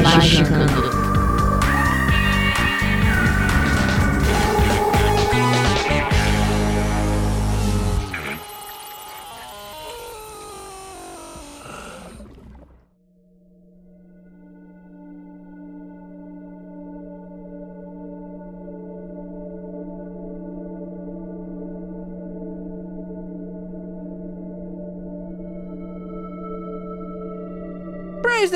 Magicando.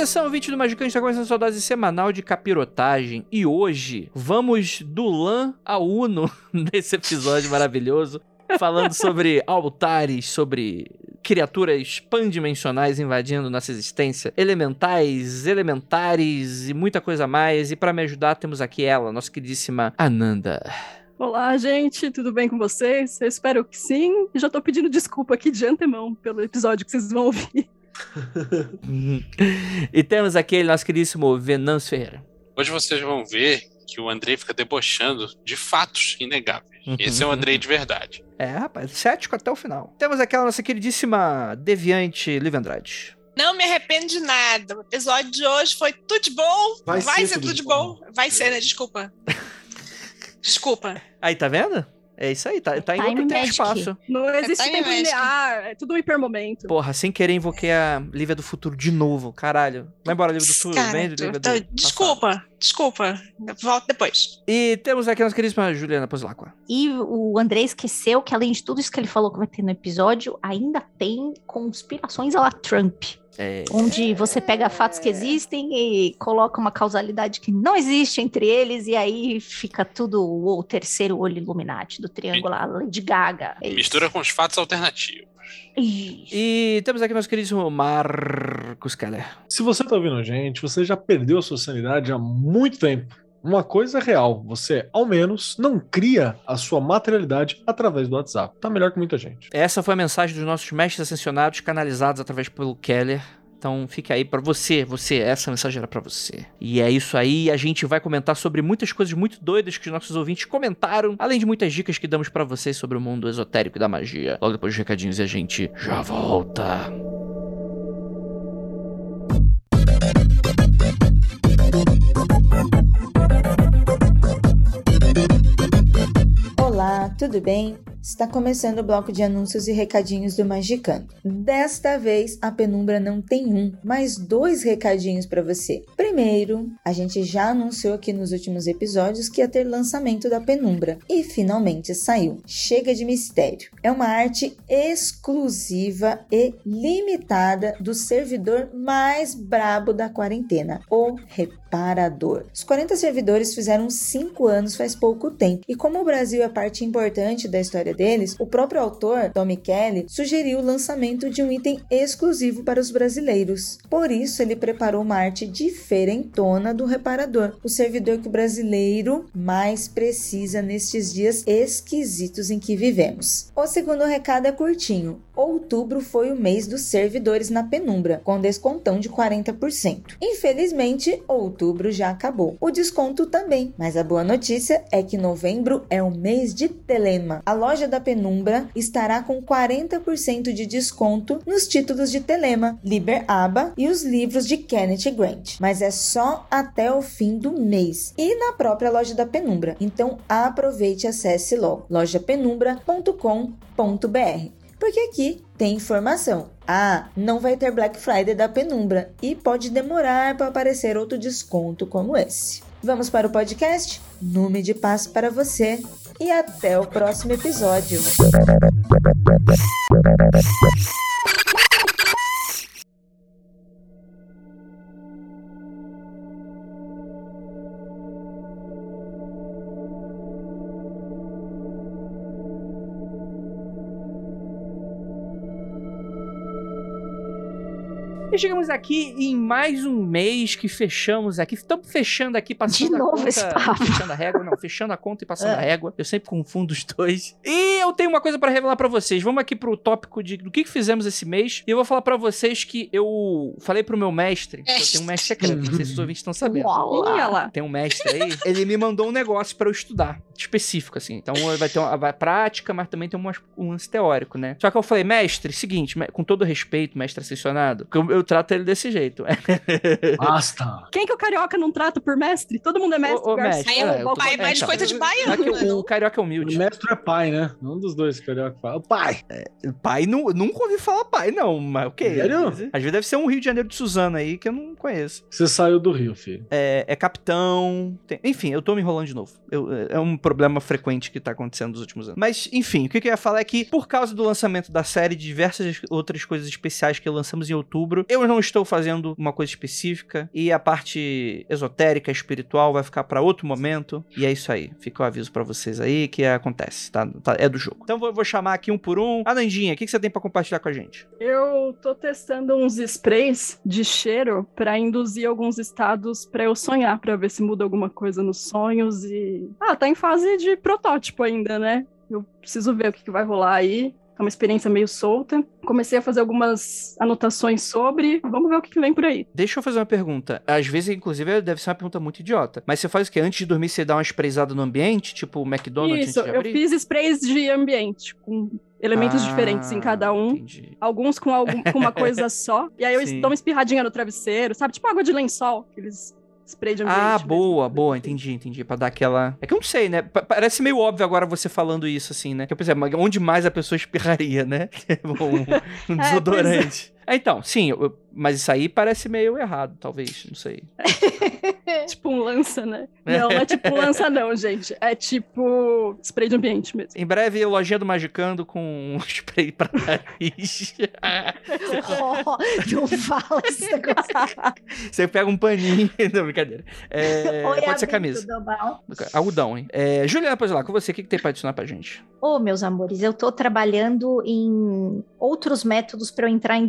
Atenção, 20 do Magicante está começando a sua dose semanal de capirotagem. E hoje vamos do LAN ao Uno nesse episódio maravilhoso. Falando sobre altares, sobre criaturas pandimensionais invadindo nossa existência, elementais, elementares e muita coisa mais. E para me ajudar, temos aqui ela, nossa queridíssima Ananda. Olá, gente, tudo bem com vocês? Eu espero que sim. Já tô pedindo desculpa aqui de antemão pelo episódio que vocês vão ouvir. E temos aquele nosso queridíssimo Venâncio Ferreira. Hoje vocês vão ver que o Andrei fica debochando de fatos inegáveis. Esse é o Andrei de verdade. É, rapaz, cético até o final. Temos aquela nossa queridíssima deviante Liv Andrade. Não me arrependo de nada. O episódio de hoje foi tudo de bom. Vai, Vai ser, ser, tudo de bom. bom. Vai ser, né? Desculpa. Desculpa. Aí, tá vendo? É isso aí, tá, tá em outro tempo espaço. Não existe é tempo linear, é tudo um hipermomento. Porra, sem querer invoquei a Lívia do Futuro de novo, caralho. Vai embora, Lívia do Futuro, Cara, vem, Lívia do Desculpa, passado. desculpa, volto depois. E temos aqui a nossa queridíssima Juliana Pozlacqua. E o André esqueceu que além de tudo isso que ele falou que vai ter no episódio, ainda tem conspirações a la Trump. É... Onde você pega fatos que existem e coloca uma causalidade que não existe entre eles, e aí fica tudo o terceiro olho Illuminati do triângulo Lady Gaga. É Mistura com os fatos alternativos. E temos aqui nosso querido Marcos Keller. Se você tá ouvindo a gente, você já perdeu a sua sanidade há muito tempo. Uma coisa real, você, ao menos, não cria a sua materialidade através do WhatsApp. Tá melhor que muita gente. Essa foi a mensagem dos nossos mestres ascensionados, canalizados através pelo Keller. Então fica aí para você, você, essa mensagem era para você. E é isso aí, a gente vai comentar sobre muitas coisas muito doidas que os nossos ouvintes comentaram, além de muitas dicas que damos para vocês sobre o mundo esotérico e da magia. Logo depois dos recadinhos e a gente já volta. Olá, tudo bem? Está começando o bloco de anúncios e recadinhos do Magicando. Desta vez, a Penumbra não tem um, mas dois recadinhos para você. Primeiro, a gente já anunciou aqui nos últimos episódios que ia ter lançamento da Penumbra e finalmente saiu. Chega de mistério. É uma arte exclusiva e limitada do servidor mais brabo da quarentena, o Reparador. Os 40 servidores fizeram 5 anos faz pouco tempo e como o Brasil é parte importante da história deles, o próprio autor, Tommy Kelly, sugeriu o lançamento de um item exclusivo para os brasileiros. Por isso, ele preparou uma arte diferentona do reparador, o servidor que o brasileiro mais precisa nestes dias esquisitos em que vivemos. O segundo recado é curtinho. Outubro foi o mês dos servidores na penumbra, com descontão de 40%. Infelizmente, outubro já acabou. O desconto também, mas a boa notícia é que novembro é o mês de Telema. A loja da Penumbra estará com 40% de desconto nos títulos de Telema, Liber Aba e os livros de Kenneth Grant, mas é só até o fim do mês e na própria loja da Penumbra. Então aproveite e acesse logo lojapenumbra.com.br. Porque aqui tem informação. Ah, não vai ter Black Friday da Penumbra e pode demorar para aparecer outro desconto como esse. Vamos para o podcast? Nume de paz para você e até o próximo episódio. E chegamos aqui em mais um mês que fechamos aqui. Estamos fechando aqui, passando De a novo conta. esse papo. Fechando a régua, não, fechando a conta e passando É. a régua. Eu sempre confundo os dois. E eu tenho uma coisa pra revelar pra vocês. Vamos aqui pro tópico de do que, que fizemos esse mês. E eu vou falar pra vocês que eu falei pro meu mestre, que eu tenho um mestre secreto, não sei se os ouvintes estão sabendo. Olha lá. Tem um mestre aí, ele me mandou um negócio pra eu estudar, específico, assim. Então vai ter uma vai prática, mas também tem um, um lance teórico, né? Só que eu falei, mestre, seguinte, com todo respeito, mestre assessionado, porque eu, eu trato ele desse jeito. Basta. Quem que o carioca não trata por mestre? Todo mundo é mestre. Ô, garçom, mestre, é é, eu tô- pai, é, então. coisa de baiano, né? o, o carioca é O humilde. mestre é pai, né? Um dos dois carioca fala. Pai! Pai, nu- nunca ouvi falar pai, não, mas o quê? Sério? Às vezes- Às vezes deve ser um Rio de Janeiro de Suzano aí que eu não conheço. Você saiu do Rio, filho. É, é capitão. tem- Enfim, eu tô me enrolando de novo. Eu- é um problema frequente que tá acontecendo nos últimos anos. Mas, enfim, o que eu ia falar é que, por causa do lançamento da série e de diversas outras coisas especiais que lançamos em outubro, eu não estou fazendo uma coisa específica. E a parte esotérica, espiritual, vai ficar pra outro momento. E é isso aí. Fica o aviso pra vocês aí que acontece, tá? Tá- É do jogo. Então vou, vou chamar aqui um por um. Anandinha, o que, que você tem pra compartilhar com a gente? Eu tô testando uns sprays de cheiro pra induzir alguns estados pra eu sonhar, pra ver se muda alguma coisa nos sonhos e. Ah, tá em fase de protótipo ainda, né? Eu preciso ver o que, que vai rolar aí. É uma experiência meio solta. Comecei a fazer algumas anotações sobre. Vamos ver o que, que vem por aí. Deixa eu fazer uma pergunta. Às vezes, inclusive, deve ser uma pergunta muito idiota. Mas você faz o quê? Antes de dormir, você dá uma sprayzada no ambiente? Tipo o McDonald's Isso, eu fiz sprays de ambiente, com elementos Ah, diferentes em cada um. Entendi. Alguns com, algum, com uma coisa só. E aí eu Sim. dou uma espirradinha no travesseiro, sabe? Tipo água de lençol, aqueles spray de ambiente. Ah, mesmo. boa, boa, entendi, entendi. Pra dar aquela. É que eu não sei, né? Pa- parece meio óbvio agora você falando isso, assim, né? Que eu pensei, onde mais a pessoa espirraria, né? um, um É, desodorante. É, então, sim, eu- mas isso aí parece meio errado, talvez, não sei. Tipo um lança, né? Não, não é tipo um lança, não, gente. É tipo spray de ambiente mesmo. Em breve, lojinha do Magicando com um spray pra nariz. Oh, não fala esse negócio. Você pega um paninho. Não, brincadeira. É, Oi, pode ser camisa. Algodão, hein? É, Juliana, pois lá, com você, o que, que tem pra adicionar pra gente? Ô, meus amores, eu tô trabalhando em outros métodos para eu entrar em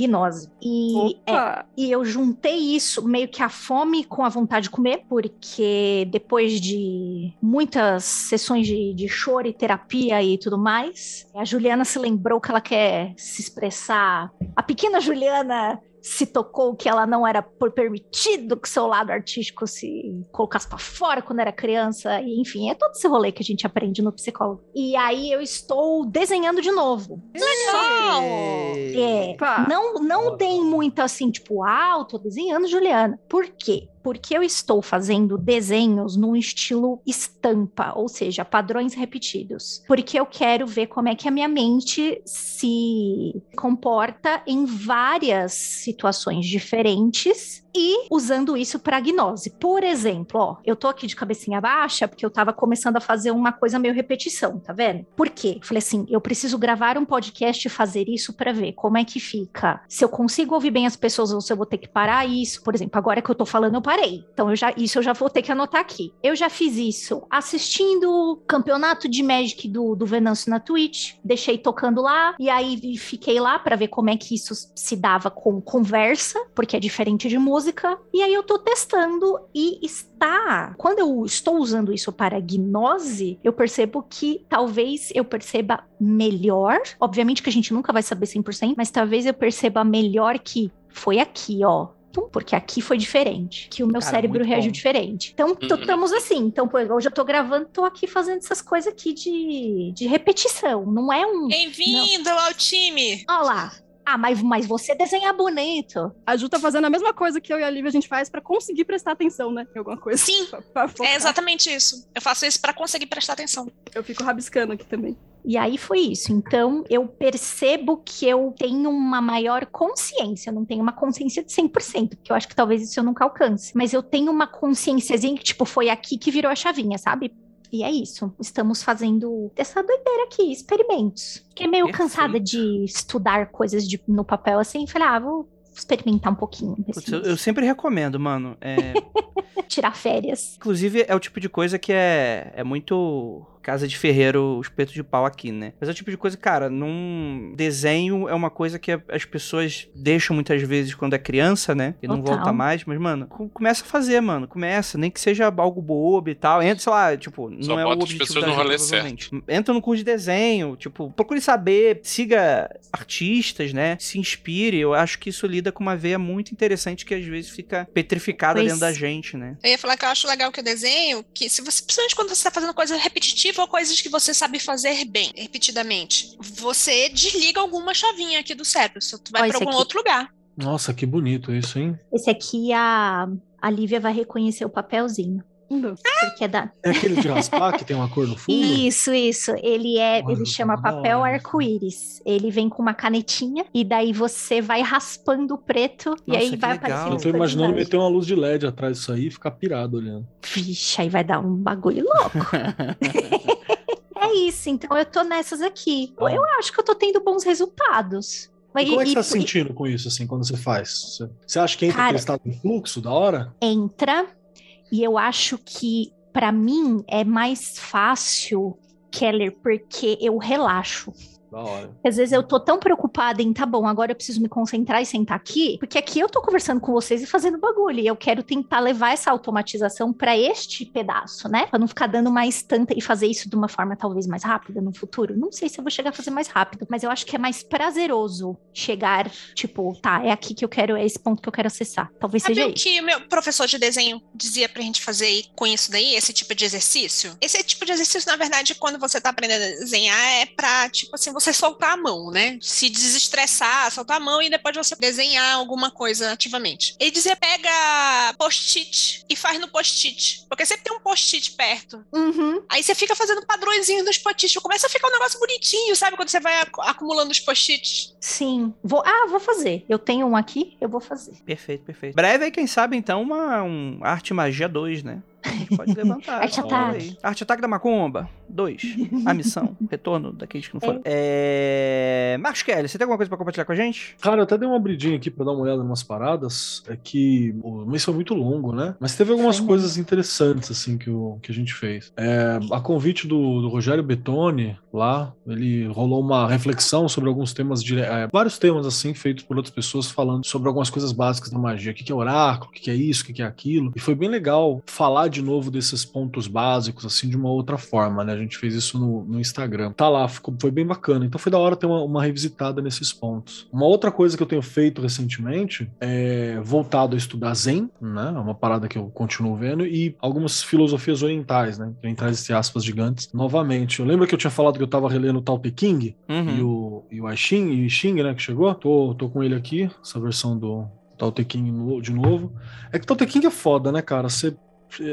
E, é, e eu juntei isso meio que a fome com a vontade de comer, porque depois de muitas sessões de, de choro e terapia e tudo mais, a Juliana se lembrou que ela quer se expressar. A pequena Juliana se tocou que ela não era por permitido que seu lado artístico se colocasse pra fora quando era criança, e enfim, é todo esse rolê que a gente aprende no psicólogo. E aí eu estou desenhando de novo. Legal! É, não, não deem muito assim, tipo, ah, eu tô desenhando Juliana. Por quê? Porque eu estou fazendo desenhos num estilo estampa, ou seja, padrões repetidos. Porque eu quero ver como é que a minha mente se comporta em várias situações diferentes e usando isso para gnose. Por exemplo, ó, eu tô aqui de cabecinha baixa porque eu tava começando a fazer uma coisa meio repetição, tá vendo? Por quê? Falei assim, eu preciso gravar um podcast e fazer isso para ver como é que fica. Se eu consigo ouvir bem as pessoas ou se eu vou ter que parar isso. Por exemplo, agora que eu tô falando, eu parei. Então eu já isso eu já vou ter que anotar aqui. Eu já fiz isso assistindo o campeonato de Magic do, do Venâncio na Twitch, deixei tocando lá e aí fiquei lá para ver como é que isso se dava com conversa, porque é diferente de música. E aí eu tô testando e está. Quando eu estou usando isso para gnose, eu percebo que talvez eu perceba melhor. Obviamente que a gente nunca vai saber 100%, mas talvez eu perceba melhor que foi aqui, ó. Porque aqui foi diferente, que o meu Cara, cérebro reagiu bom. diferente. Então, Uhum. estamos assim. Então, pô, hoje eu tô gravando, tô aqui fazendo essas coisas aqui de, de repetição. Não é um. Bem-vindo ao time! Olha lá. Ah, mas, mas você desenha bonito. A Ju tá fazendo a mesma coisa que eu e a Lívia a gente faz pra conseguir prestar atenção, né? Em alguma coisa. Sim, Pra- pra. É exatamente isso. Eu faço isso pra conseguir prestar atenção. Eu fico rabiscando aqui também. E aí foi isso. Então, eu percebo que eu tenho uma maior consciência. Eu não tenho uma consciência de 100%, porque eu acho que talvez isso eu nunca alcance. Mas eu tenho uma consciênciazinha que, tipo, foi aqui que virou a chavinha, sabe? E é isso. Estamos fazendo essa doideira aqui, experimentos. Fiquei meio Perfeito. cansada de estudar coisas de- no papel assim. Falei, ah, vou experimentar um pouquinho. Putz, eu, eu sempre recomendo, mano. É, Tirar férias. inclusive, é o tipo de coisa que é, é muito. Casa de ferreiro, os petos de pau aqui, né? Mas é o tipo de coisa, cara, num desenho é uma coisa que as pessoas deixam muitas vezes quando é criança, né? E não volta mais, mas, mano, começa a fazer, mano. Começa, nem que seja algo bobo e tal. Entra, sei lá, tipo, Só não é o objetivo as pessoas da no rolê certo. Entra no curso de desenho, tipo, procure saber, siga artistas, né? Se inspire. Eu acho que isso lida com uma veia muito interessante que às vezes fica petrificada pois. dentro da gente, né? Eu ia falar que eu acho legal que o desenho, que se você, principalmente quando você tá fazendo coisa repetitiva ou coisas que você sabe fazer bem, repetidamente, você desliga alguma chavinha aqui do cérebro. Você vai para algum aqui. outro lugar. Nossa, que bonito isso, hein? Esse aqui a, a Lívia vai reconhecer o papelzinho. Porque é, da... é aquele de raspar que tem uma cor no fundo? Isso, isso. Ele é, ele chama papel arco-íris. Ele vem com uma canetinha e daí você vai raspando o preto Nossa, e aí vai aparecendo. Eu tô imaginando meter uma luz de LED atrás disso aí e ficar pirado olhando. Vixe, aí vai dar um bagulho louco. é isso, então eu tô nessas aqui. Ah. Eu acho que eu tô tendo bons resultados. E como é que você tá se sentindo com isso, assim, quando você faz? Você acha que entra Cara, aquele estado de fluxo da hora? Entra, e eu acho que, para mim, é mais fácil, Keller, porque eu relaxo. Da hora. Às vezes eu tô tão preocupada em, tá bom, agora eu preciso me concentrar e sentar aqui, porque aqui eu tô conversando com vocês e fazendo bagulho, e eu quero tentar levar essa automatização para este pedaço, né? Pra não ficar dando mais tanta e fazer isso de uma forma talvez mais rápida no futuro. Não sei se eu vou chegar a fazer mais rápido, mas eu acho que é mais prazeroso chegar, tipo, tá, é aqui que eu quero, é esse ponto que eu quero acessar. Talvez Sabe seja o que o meu professor de desenho dizia pra gente fazer com isso daí, esse tipo de exercício? Esse tipo de exercício, na verdade, quando você tá aprendendo a desenhar, é pra, tipo assim, você soltar a mão, né? Se desestressar, soltar a mão e depois você desenhar alguma coisa ativamente. Ele dizia: pega post-it e faz no post-it. Porque sempre tem um post-it perto. Uhum. Aí você fica fazendo padrõezinhos nos post-its. Começa a ficar um negócio bonitinho, sabe? Quando você vai acumulando os post-its. Sim. Vou, ah, vou fazer. Eu tenho um aqui, eu vou fazer. Perfeito, perfeito. Breve aí, quem sabe, então, uma um Arte Magia 2, né? pode levantar. Arte Ataque. Arte Ataque da Macumba. Dois. A missão. Retorno daqueles que não foram. É. é... Marcos Kelly, você tem alguma coisa pra compartilhar com a gente? Cara, eu até dei uma abridinha aqui pra dar uma olhada em umas paradas. É que o mês foi muito longo, né? Mas teve algumas Sim. coisas interessantes, assim, que, o, que a gente fez. É, a convite do, do Rogério Betoni, lá, ele rolou uma reflexão sobre alguns temas, de, é, vários temas, assim, feitos por outras pessoas, falando sobre algumas coisas básicas da magia. O que é oráculo, o que é isso, o que é aquilo. E foi bem legal falar de novo desses pontos básicos, assim, de uma outra forma, né? A gente fez isso no, no Instagram. Tá lá, ficou, foi bem bacana. Então foi da hora ter uma, uma, revisitada nesses pontos. Uma outra coisa que eu tenho feito recentemente é voltado a estudar Zen, né? É uma parada que eu continuo vendo, e algumas filosofias orientais, né? Orientais, entre aspas, gigantes. Novamente, eu lembro que eu tinha falado que tava relendo o Tao Te King uhum. e o, e o Aishin, e o Xing, né? Que chegou. Tô, tô com ele aqui, essa versão do, Tao Te King de novo. É que Tao Te King é foda, né, cara? Você é,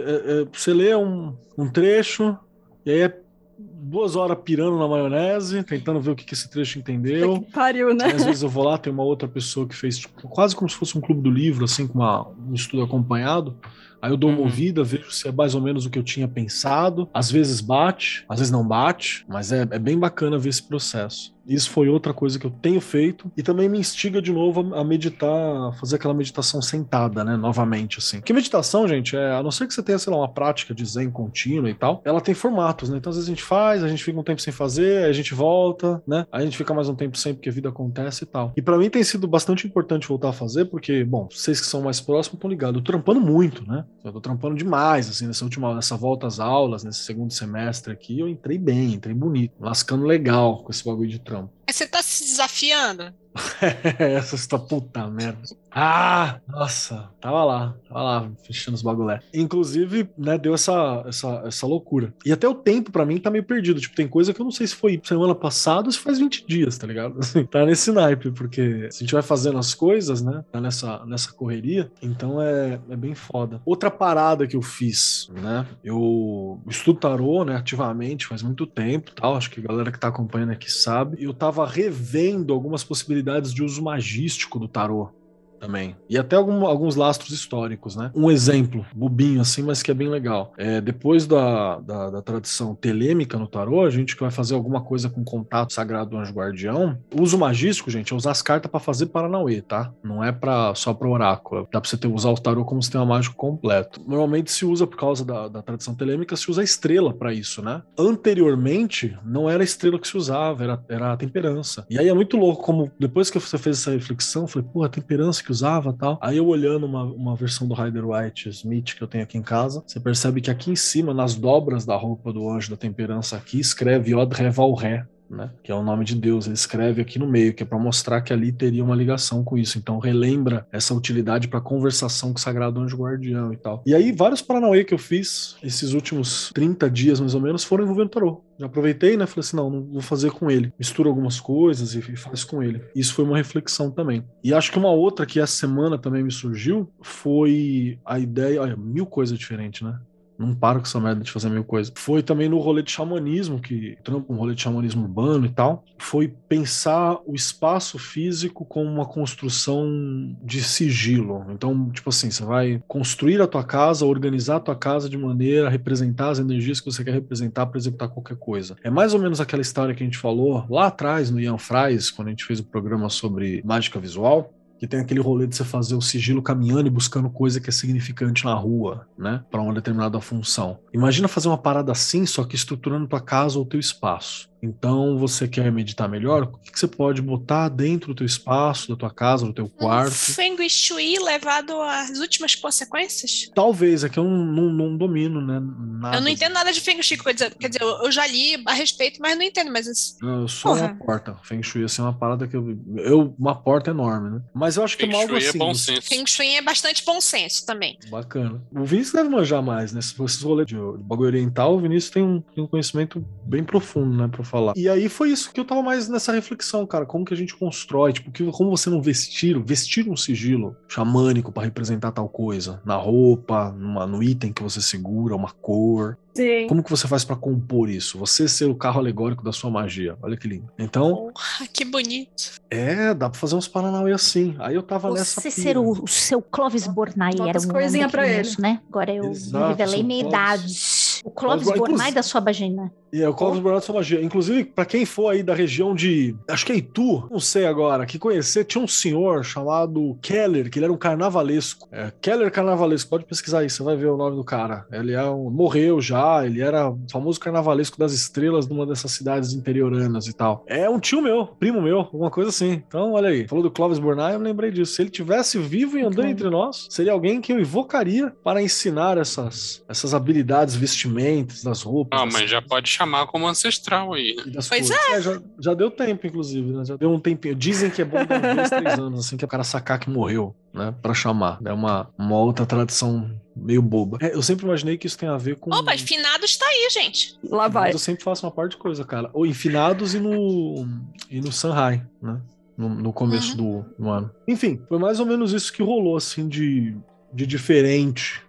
é, você lê um, um trecho, e aí é duas horas pirando na maionese, tentando ver o que, que esse trecho entendeu. Que pariu, né? às vezes eu vou lá, tem uma outra pessoa que fez tipo, quase como se fosse um clube do livro, assim, com uma, um estudo acompanhado. Aí eu dou uma uhum. ouvida, vejo se é mais ou menos o que eu tinha pensado. Às vezes bate, às vezes não bate, mas é, é bem bacana ver esse processo. Isso foi outra coisa que eu tenho feito e também me instiga de novo a meditar, fazer aquela meditação sentada, né? Novamente, assim. Que meditação, gente, é, a não ser que você tenha, sei lá, uma prática de zen contínua e tal, ela tem formatos, né? Então às vezes a gente faz, a gente fica um tempo sem fazer, aí a gente volta, né? Aí a gente fica mais um tempo sem porque a vida acontece e tal. E para mim tem sido bastante importante voltar a fazer, porque, bom, vocês que são mais próximos estão ligados, eu trampando muito, né? Eu tô trampando demais, assim, nessa última, nessa volta às aulas, nesse segundo semestre aqui, eu entrei bem, entrei bonito, lascando legal com esse bagulho de trampo. Mas você tá se desafiando? Essa está puta merda. Ah, nossa, tava lá, tava lá, fechando os bagulé. Inclusive, né, deu essa, essa, essa loucura. E até o tempo para mim tá meio perdido. Tipo, tem coisa que eu não sei se foi semana passada ou se faz 20 dias, tá ligado? Assim, tá nesse naipe, porque se a gente vai fazendo as coisas, né, tá nessa, nessa correria, então é, é bem foda. Outra parada que eu fiz, né, eu estudo tarô, né, ativamente, faz muito tempo tal, acho que a galera que tá acompanhando aqui sabe. Eu tava revendo algumas possibilidades de uso magístico do tarô também. E até algum, alguns lastros históricos, né? Um exemplo, bobinho assim, mas que é bem legal. É, depois da, da, da tradição telêmica no tarô, a gente que vai fazer alguma coisa com contato sagrado do anjo guardião, o uso magístico, gente, é usar as cartas para fazer Paranauê, tá? Não é pra, só para oráculo. Dá pra você ter, usar o tarô como sistema mágico completo. Normalmente se usa, por causa da, da tradição telêmica, se usa a estrela para isso, né? Anteriormente, não era a estrela que se usava, era, era a temperança. E aí é muito louco como, depois que você fez essa reflexão, eu falei, pô, a temperança que usava tal. Aí eu olhando uma, uma versão do Rider White Smith que eu tenho aqui em casa, você percebe que aqui em cima, nas dobras da roupa do anjo da temperança aqui, escreve Od Reval Ré, né? Que é o nome de Deus. Ele escreve aqui no meio, que é para mostrar que ali teria uma ligação com isso. Então relembra essa utilidade para conversação com o Sagrado Anjo Guardião e tal. E aí vários Paranauê que eu fiz esses últimos 30 dias mais ou menos foram envolvendo tarô. Já aproveitei, né? Falei assim, não, não vou fazer com ele. Mistura algumas coisas e, e faz com ele. Isso foi uma reflexão também. E acho que uma outra que essa semana também me surgiu foi a ideia, olha, mil coisas diferentes, né? Não paro com essa merda de fazer mil coisas. Foi também no rolê de xamanismo, que trampa um rolê de xamanismo urbano e tal. Foi pensar o espaço físico como uma construção de sigilo. Então, tipo assim, você vai construir a tua casa, organizar a tua casa de maneira a representar as energias que você quer representar para executar qualquer coisa. É mais ou menos aquela história que a gente falou lá atrás no Ian Fries, quando a gente fez o programa sobre mágica visual que tem aquele rolê de você fazer o sigilo caminhando e buscando coisa que é significante na rua, né, para uma determinada função. Imagina fazer uma parada assim, só que estruturando tua casa ou teu espaço. Então, você quer meditar melhor? O que, que, você pode botar dentro do teu espaço, da tua casa, do teu quarto? Um Feng Shui levado às últimas consequências? Talvez, é que eu não, não, não domino, né? Nada. Eu não entendo nada de Feng Shui, quer dizer, quer dizer, eu já li a respeito, mas não entendo, mas... Assim, eu sou Porra. uma porta. Feng Shui, assim, é uma parada que eu... eu uma porta enorme, né? Mas eu acho Feng que é algo assim. É bom senso. Feng Shui é bastante bom senso também. Bacana. O Vinícius deve manjar mais, né? Se fosse rolê de, de bagulho oriental, o Vinícius tem um, tem um conhecimento bem profundo, né, pra falar. E aí foi isso que eu tava mais nessa reflexão, cara. Como que a gente constrói? Tipo, que, como você não vestir, vestir um sigilo xamânico para representar tal coisa. Na roupa, numa, no item que você segura, uma cor. Sim. Como que você faz para compor isso? Você ser o carro alegórico da sua magia. Olha que lindo. Então. Oh, que bonito. É, dá pra fazer uns Paranauê assim. Aí eu tava você nessa. Você ser o, o, seu Clóvis Bornai era um coisinha pra ele. né? Agora eu Exato, revelei minha Clóvis. idade. O Clóvis Bornai da sua vagina. É o Clóvis oh. Bornai da sua magia. Inclusive, para quem for aí da região de. Acho que é Itu, não sei agora, que conhecer, tinha um senhor chamado Keller, que ele era um carnavalesco. É, Keller Carnavalesco, pode pesquisar aí, você vai ver o nome do cara. Ele é um, morreu já, ele era o famoso carnavalesco das estrelas numa dessas cidades interioranas e tal. É um tio meu, primo meu, alguma coisa assim. Então, olha aí, falou do Clóvis Bornai, eu me lembrei disso. Se ele tivesse vivo e andando okay. entre nós, seria alguém que eu invocaria para ensinar essas, essas habilidades vestimentas, das roupas. Ah, mas já pode chamar como ancestral aí. Pois é. é já, já, deu tempo, inclusive, né? Já deu um tempinho. Dizem que é bom dar dois, três anos, assim, que o cara sacar que morreu, né? Pra chamar. É uma, uma outra tradição meio boba. É, eu sempre imaginei que isso tem a ver com. Opa, finados tá aí, gente. Lá vai. Mas eu sempre faço uma parte de coisa, cara. Ou em finados e no. e no Sanhai, né? No, no começo uhum. do, do ano. Enfim, foi mais ou menos isso que rolou, assim, de, de diferente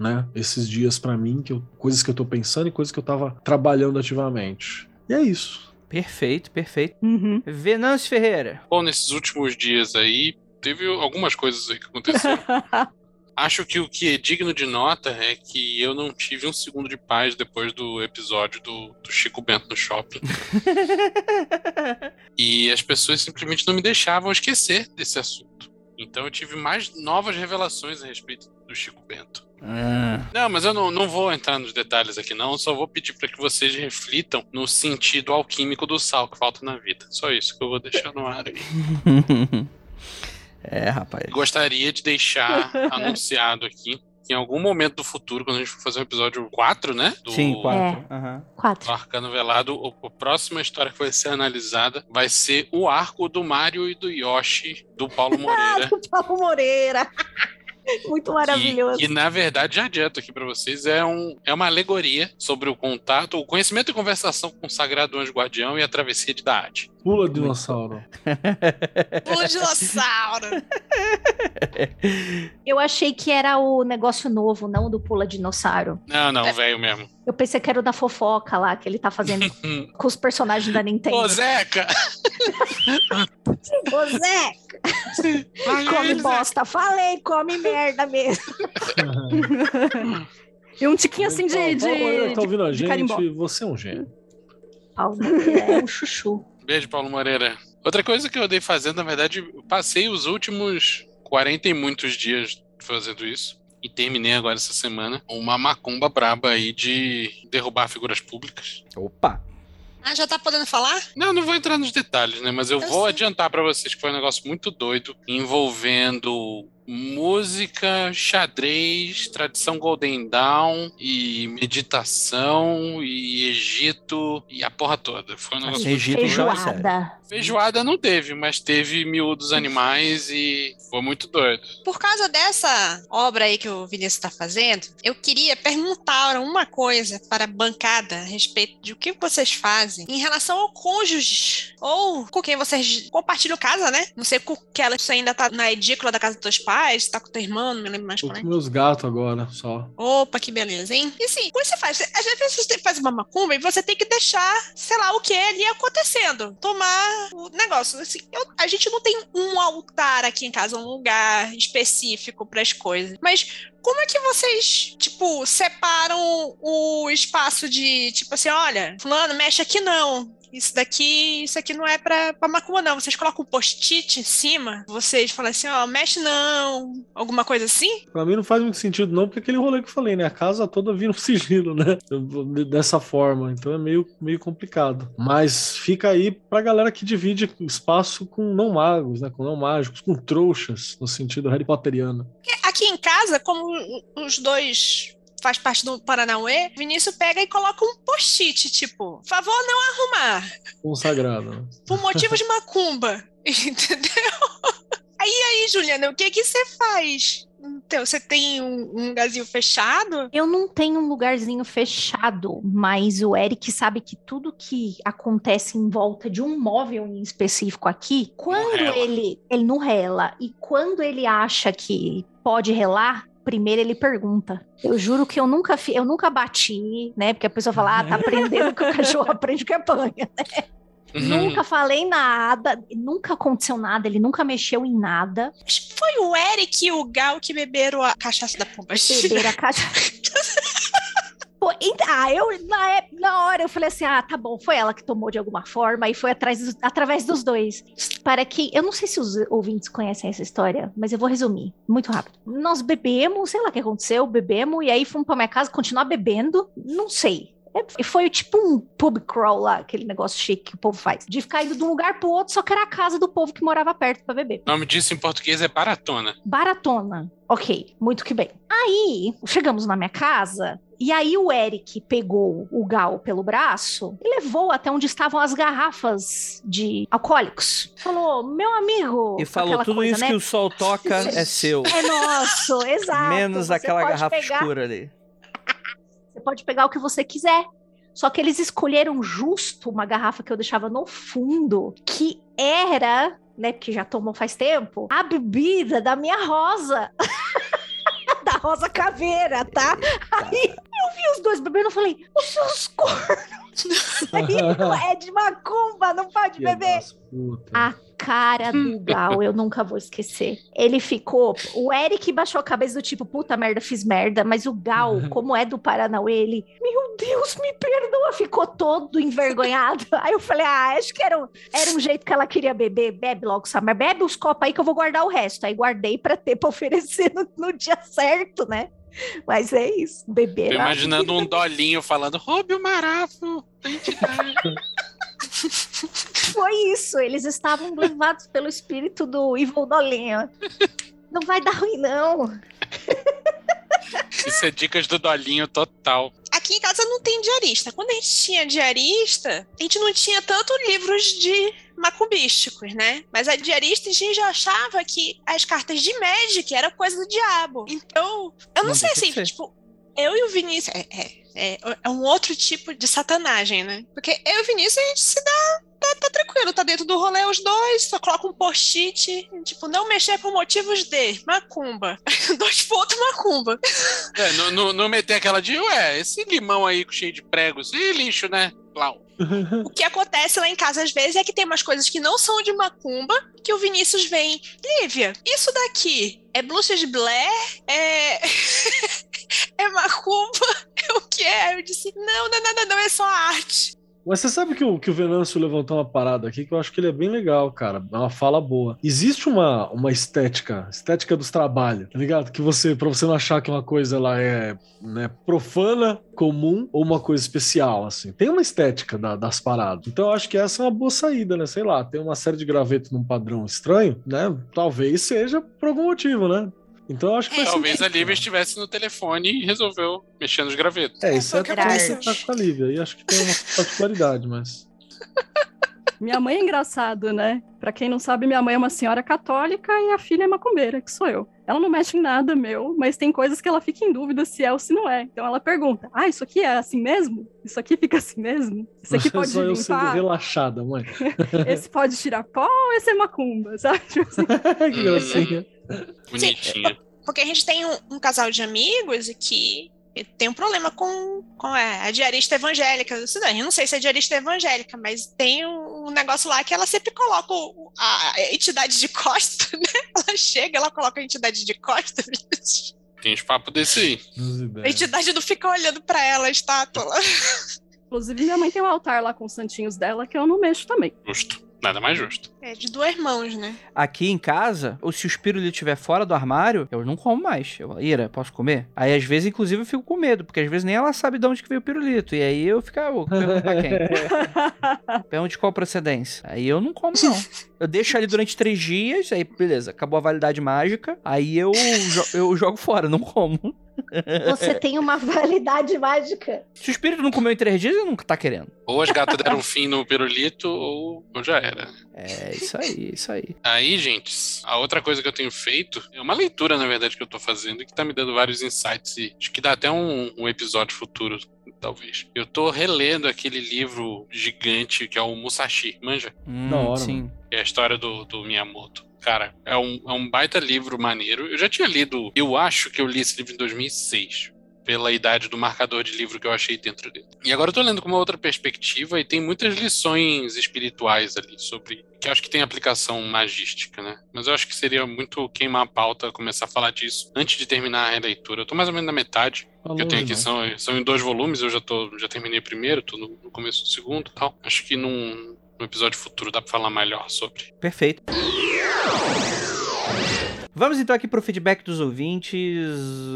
né? Esses dias para mim, que eu, coisas que eu tô pensando e coisas que eu tava trabalhando ativamente. E é isso. Perfeito, perfeito. Uhum. Venâncio Ferreira. Bom, nesses últimos dias aí, teve algumas coisas aí que aconteceram. Acho que o que é digno de nota é que eu não tive um segundo de paz depois do episódio do, do Chico Bento no shopping. e as pessoas simplesmente não me deixavam esquecer desse assunto. Então eu tive mais novas revelações a respeito do Chico Bento. Ah. Não, mas eu não, não vou entrar nos detalhes aqui, não. Só vou pedir para que vocês reflitam no sentido alquímico do sal que falta na vida. Só isso que eu vou deixar no ar aí. é, rapaz. Gostaria de deixar anunciado aqui que em algum momento do futuro, quando a gente for fazer o episódio 4, né? Do, Sim, 4. É. Uhum. 4. Do Arcano Velado, o, a próxima história que vai ser analisada vai ser o arco do Mario e do Yoshi, do Paulo Moreira. do Paulo Moreira. Muito maravilhoso. E, na verdade, já adianto aqui para vocês, é, um, é uma alegoria sobre o contato, o conhecimento e conversação com o Sagrado Anjo Guardião e a travessia de Daad. Pula dinossauro. Pula dinossauro. Eu achei que era o negócio novo, não do Pula Dinossauro. Não, não, velho mesmo. Eu pensei que era o da fofoca lá, que ele tá fazendo com os personagens da Nintendo. Ô, Zeca! Ô, Zeca! come bosta. Falei, come merda mesmo. E um tiquinho assim de. Paulo, de, Moreira que tá ouvindo a de carimbó. gente, você é um gênio. Paulo Moreira é um chuchu. Beijo, Paulo Moreira. Outra coisa que eu andei fazendo, na verdade, eu passei os últimos 40 e muitos dias fazendo isso. E terminei agora essa semana uma macumba braba aí de derrubar figuras públicas. Opa! Ah, já tá podendo falar? Não, não vou entrar nos detalhes, né? Mas eu, Eu vou sei. adiantar pra vocês que foi um negócio muito doido envolvendo música, xadrez, tradição Golden Dawn e meditação e Egito e a porra toda. Foi um negócio Egito muito já é. Feijoada. Feijoada não teve, mas teve miúdos animais e foi muito doido. Por causa dessa obra aí que o Vinícius está fazendo, eu queria perguntar uma coisa para a bancada a respeito de o que vocês fazem em relação ao cônjuge ou com quem vocês compartilham casa, né? Não sei com que ela você ainda tá na edícula da casa dos teus pais, tá com teu irmão, não me lembro mais Tô como é. com meus gatos agora, só. Opa, que beleza, hein? E assim, como você faz? Às vezes você faz uma macumba e você tem que deixar, sei lá, o que ali acontecendo. Tomar o negócio. Assim, eu- a gente não tem um altar aqui em casa, um lugar específico para as coisas. Mas como é que vocês, tipo, separam o espaço de, tipo assim, olha, fulano, mexe aqui não. Isso daqui, isso aqui não é pra, pra macumba, não. Vocês colocam um post-it em cima, vocês falam assim, ó, mexe não. Alguma coisa assim? Pra mim não faz muito sentido, não, porque aquele rolê que eu falei, né? A casa toda vira um sigilo, né? Dessa forma. Então é meio, meio complicado. Mas fica aí pra galera que divide espaço com não magos, né? Com não mágicos, com trouxas, no sentido Harry Potteriano. Aqui em casa, como os dois faz parte do Paranauê, Vinícius pega e coloca um post-it, tipo, favor não arrumar, Consagrado. né? por motivo de macumba, entendeu? Aí, aí, Juliana, o que que você faz? Então, você tem um, um lugarzinho fechado? Eu não tenho um lugarzinho fechado, mas o Eric sabe que tudo que acontece em volta de um móvel em específico aqui, quando ele ele não rela e quando ele acha que pode relar, primeiro ele pergunta. Eu juro que eu nunca fi, eu nunca bati, né? Porque a pessoa fala: "Ah, tá aprendendo que o cachorro aprende que apanha". Nunca falei nada, nunca aconteceu nada, ele nunca mexeu em nada. Foi o Eric e o Gal que beberam a cachaça da pomba. beber a caixa. Ah, eu na, ép- na hora eu falei assim: ah, tá bom, foi ela que tomou de alguma forma e foi atrás através dos dois. Para que. Eu não sei se os ouvintes conhecem essa história, mas eu vou resumir muito rápido. Nós bebemos, sei lá o que aconteceu, bebemos, e aí fomos pra minha casa continuar bebendo, não sei. É, Foi tipo um pub crawl lá, aquele negócio chique que o povo faz. De ficar indo de um lugar pro outro, só que era a casa do povo que morava perto pra beber. O nome disso em português é baratona. Baratona. Ok, muito que bem. Aí, chegamos na minha casa, e aí o Eric pegou o Gal pelo braço e levou até onde estavam as garrafas de alcoólicos. Falou, meu amigo. E falou: tudo coisa, isso né? que o sol toca é seu. É nosso, exato. Menos Você aquela garrafa pegar- escura ali. Você pode pegar o que você quiser. Só que eles escolheram justo uma garrafa que eu deixava no fundo, que era, né, porque já tomou faz tempo, a bebida da minha rosa. da rosa caveira, tá? Aí eu vi os dois bebendo e falei, os seus cornos, isso aí é de macumba, não pode Filha beber. das putas. Cara do Gal, eu nunca vou esquecer. Ele ficou. O Eric baixou a cabeça do tipo, puta merda, fiz merda. Mas o Gal, como é do Paranauê, ele, meu Deus, me perdoa, ficou todo envergonhado. Aí eu falei, ah, acho que era um, era um jeito que ela queria beber. Bebe logo, Samar, bebe os copos aí que eu vou guardar o resto. Aí guardei pra ter pra oferecer no, no dia certo, né? Mas é isso, beber. Tô imaginando um dolinho falando, roube o marafo. da entidade." Foi isso, eles estavam levados pelo espírito do Evil Dolinho. Não vai dar ruim, não. Isso é dicas do dolinho total. Aqui em casa não tem diarista. Quando a gente tinha diarista, a gente não tinha tanto livros de macumbísticos, né? Mas a diarista a gente já achava que as cartas de Magic era coisa do diabo. Então, eu não, Não sei assim, ser. tipo, eu e o Vinícius. É, é, é, é um outro tipo de satanagem, né? Porque eu e o Vinícius a gente se dá. Tá, tá tranquilo. tá dentro do rolê os dois, só coloca um post-it, tipo, não mexer por motivos de macumba. dois pontos macumba. É, não meter aquela de, ué, esse limão aí cheio de pregos, e lixo, né? O que acontece lá em casa às vezes é que tem umas coisas que não são de macumba, que o Vinícius vem. Lívia, isso daqui é Bluxa de Blair? É. é macumba? É o que é? Eu disse: não, não nada, não, é só arte. Mas você sabe que o, que o Venâncio levantou uma parada aqui que eu acho que ele é bem legal, cara. É uma fala boa. Existe uma, uma estética, estética dos trabalhos, tá ligado? Que você, pra você não achar que uma coisa ela é né, profana, comum ou uma coisa especial, assim. Tem uma estética da, das paradas. Então eu acho que essa é uma boa saída, né? Sei lá, tem uma série de gravetos num padrão estranho, né? Talvez seja por algum motivo, né? Então eu acho que é, Talvez a Lívia estivesse no telefone e resolveu mexer nos gravetos. É, isso é você tá com a Lívia. E acho que tem uma particularidade, mas. Minha mãe é engraçado, né? Pra quem não sabe, minha mãe é uma senhora católica e a filha é macumbeira, que sou eu. Ela não mexe em nada meu, mas tem coisas que ela fica em dúvida se é ou se não é. Então ela pergunta: Ah, isso aqui é assim mesmo? Isso aqui fica assim mesmo? Isso aqui pode Só limpar? eu sendo relaxada, mãe. esse pode tirar pó ou esse é macumba, sabe? Tipo assim. que gracinha. Bonitinha. Porque a gente tem um, um casal de amigos que tem um problema com, com a, a diarista evangélica. Eu não sei se é diarista evangélica, mas tem um, um negócio lá que ela sempre coloca o, a, entidade de costa, né? Ela chega, ela coloca a entidade de costa. Tem uns papos desse aí. A entidade não fica olhando pra ela, a estátua. Inclusive, minha mãe tem um altar lá com os santinhos dela que eu não mexo também. Justo. Nada mais justo. É de duas mãos, né? Aqui em casa, ou se o espírito estiver fora do armário, eu não como mais. Eu, Ira, posso comer? Aí às vezes, inclusive, eu fico com medo, porque às vezes nem ela sabe de onde que veio o pirulito. E aí eu fico, ah, vou perguntar pra quem? Pergunta de qual procedência. Aí eu não como, não. Eu deixo ali durante três dias, aí beleza, acabou a validade mágica, aí eu, jo eu jogo fora, não como. Você tem uma validade mágica. Se o espírito não comeu em três dias, ele não tá querendo. Ou as gatas deram fim no pirulito, ou, ou já era. É, isso aí, isso aí. Aí, gente, a outra coisa que eu tenho feito é uma leitura, na verdade, que eu tô fazendo, que tá me dando vários insights e acho que dá até um, um episódio futuro, talvez. Eu tô relendo aquele livro gigante que é o Musashi, manja? Hum, hora, sim. É a história do, do Miyamoto. Cara, é um, é um baita livro maneiro. Eu já tinha lido, eu acho que eu li esse livro em 2006, pela idade do marcador de livro que eu achei dentro dele. E agora eu tô lendo com uma outra perspectiva e tem muitas lições espirituais ali sobre. que acho que tem aplicação magística, né? Mas eu acho que seria muito queimar a pauta começar a falar disso antes de terminar a releitura. Eu tô mais ou menos na metade. Falou, que eu tenho aqui irmão. são, são em dois volumes, eu já, tô, já terminei o primeiro, tô no, no começo do segundo e tal. Acho que num, num episódio futuro dá pra falar melhor sobre. Perfeito. Vamos então aqui pro feedback dos ouvintes.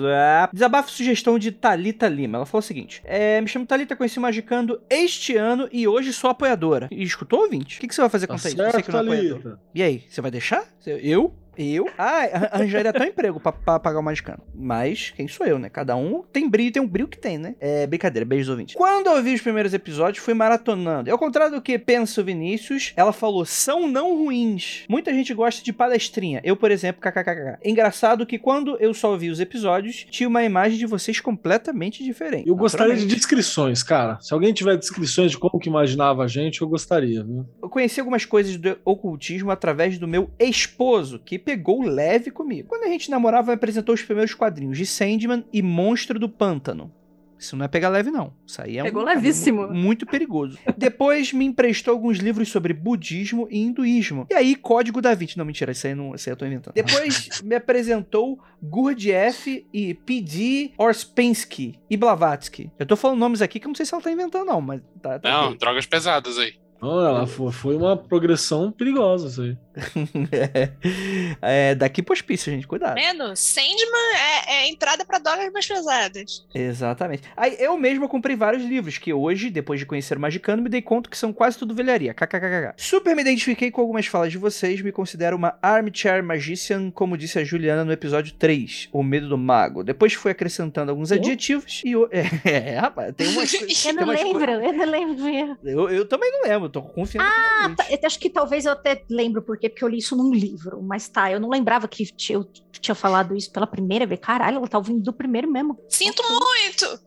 Ah, desabafo sugestão de Talita Lima. Ela falou o seguinte: é, Me chamo Talita, conheci o Magicando este ano e hoje sou apoiadora. E escutou, ouvinte? O que, que você vai fazer Tá com isso? Você certo, que não é apoiador. E aí, você vai deixar? Eu? Eu? Ah, arranjaria até um emprego pra, pra pagar o Magicano. Mas, quem sou eu, né? Cada um tem brilho, tem um brilho que tem, né? É brincadeira, beijos ouvintes. Quando eu vi os primeiros episódios, fui maratonando. E ao contrário do que pensa o Vinícius, ela falou, são não ruins. Muita gente gosta de palestrinha. Eu, por exemplo, kkkk. Engraçado que quando eu só vi os episódios, tinha uma imagem de vocês completamente diferente. Eu gostaria de descrições, cara. Se alguém tiver descrições de como que imaginava a gente, eu gostaria, viu? Eu conheci algumas coisas do ocultismo através do meu esposo, que pegou leve comigo. Quando a gente namorava, me apresentou os primeiros quadrinhos de Sandman e Monstro do Pântano. Isso não é pegar leve, não. Isso aí é Pegou um levíssimo. mu- muito perigoso. Depois me emprestou alguns livros sobre budismo e hinduísmo. E aí, Código da Vinci. Não, mentira, isso aí, não, isso aí eu tô inventando. Depois me apresentou Gurdjieff e P.D. Orspensky e Blavatsky. Eu tô falando nomes aqui que eu não sei se ela tá inventando, não, mas tá. tá Não, ok. drogas pesadas aí. Não, ela foi, uma progressão perigosa isso aí. é, daqui pro hospício, gente, cuidado. Vendo? Sandman é, é entrada pra drogas mais pesadas. Exatamente. Aí eu mesmo comprei vários livros que hoje, depois de conhecer o Magicano, me dei conta que são quase tudo velharia. KKKK. Super me identifiquei com algumas falas de vocês, me considero uma armchair magician, como disse a Juliana no episódio 3, O Medo do Mago. Depois fui acrescentando alguns Oh. adjetivos e o... é, é, rapaz, tem umas. Eu tem não umas lembro, coisas- eu não lembro. Eu, eu também não lembro, tô confiando. Ah, tá, eu acho que talvez eu até lembro por quê, porque eu li isso num livro. Mas tá, eu não lembrava que eu tinha falado isso pela primeira vez. Caralho, ela tá ouvindo do primeiro mesmo. Sinto muito!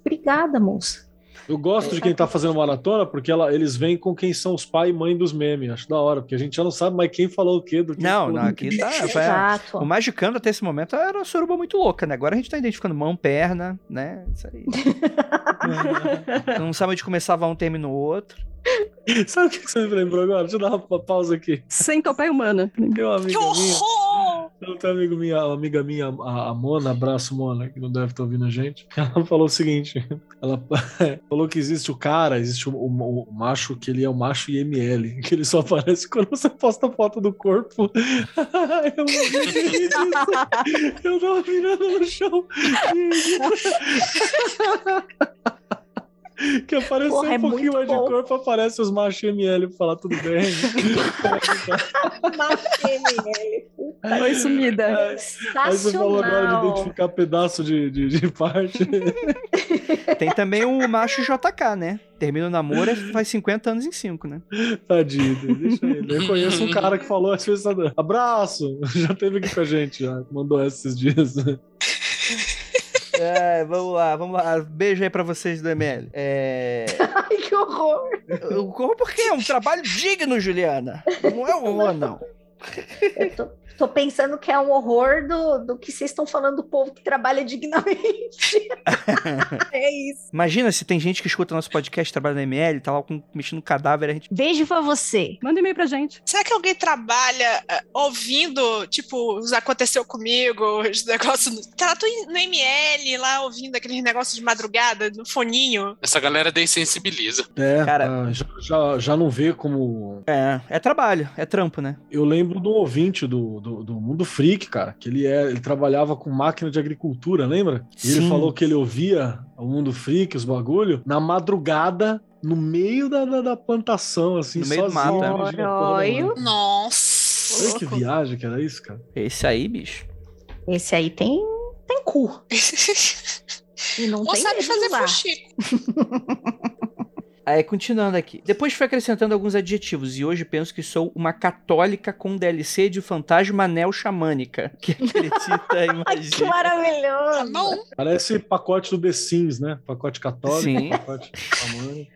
Obrigada, moça. Eu gosto de quem tá fazendo maratona, porque ela, eles vêm com quem são os pai e mãe dos memes. Acho da hora, porque a gente já não sabe mais quem falou o quê do que Não, não, aqui tá. foi- Exato. O Magicando até esse momento era uma suruba muito louca, né? Agora a gente tá identificando mão, perna, né? Isso aí. não sabe onde começava um, termina o outro. Sabe o que que você me lembrou agora? Deixa eu dar uma pa- pausa aqui. Centopeia humana. Tem uma Que amiga minha. Não uma amiga minha, amiga minha, a, a Mona, abraço Mona, que não deve estar ouvindo a gente. Ela falou o seguinte: ela falou que existe o cara, existe o, o- o macho, que ele é o macho IML, que ele só aparece quando você posta foto do corpo. eu disso. Eu tava virando no chão. Que apareceu Porra, é um pouquinho mais de corpo, aparece os machos IML pra falar tudo bem. Oi, sumida. Aí você falou agora de identificar pedaço de, de, de parte. Tem também o macho JK, né? Termina o namoro e faz 50 anos em 5, né? Tadinho, deixa ele. Eu conheço um cara que falou às vezes, abraço, já teve aqui com a gente, já mandou esses dias. É, vamos lá, vamos lá. Beijo aí pra vocês do ML. É. Ai, que horror. Eu corro porque é um trabalho digno, Juliana. Não é horror, não. Eu tô, tô pensando que é um horror do, do que vocês estão falando do povo que trabalha dignamente. é isso. Imagina se tem gente que escuta nosso podcast, trabalha na ML, tá lá com, mexendo no cadáver, a gente. Beijo pra você. Manda e-mail pra gente. Será que alguém trabalha eh, ouvindo, tipo, os aconteceu comigo, os negócios. no- Tá tu no ML lá ouvindo aqueles negócios de madrugada, no foninho. Essa galera dessensibiliza. É, Cara- ah, já, já, já não vê como. É, é trabalho, é trampo, né? Eu lembro do ouvinte do, do, do Mundo Freak, cara, que ele, é, ele trabalhava com máquina de agricultura, lembra? E ele falou que ele ouvia o Mundo Freak, os bagulho, na madrugada, no meio da, da, da plantação, assim, No meio do sozinho. mato, é. da Olha. mão. Nossa! Olha que viagem que era isso, cara. Esse aí, bicho. Esse aí tem, tem cu. E não Ou tem sabe fazer fuxico. Aí, continuando aqui. Depois fui acrescentando alguns adjetivos e hoje penso que sou uma católica com DLC de fantasma neo-xamânica, que acredita em Ai, que magia. maravilhoso. Parece pacote do The Sims, né? Pacote católico, Sim. pacote.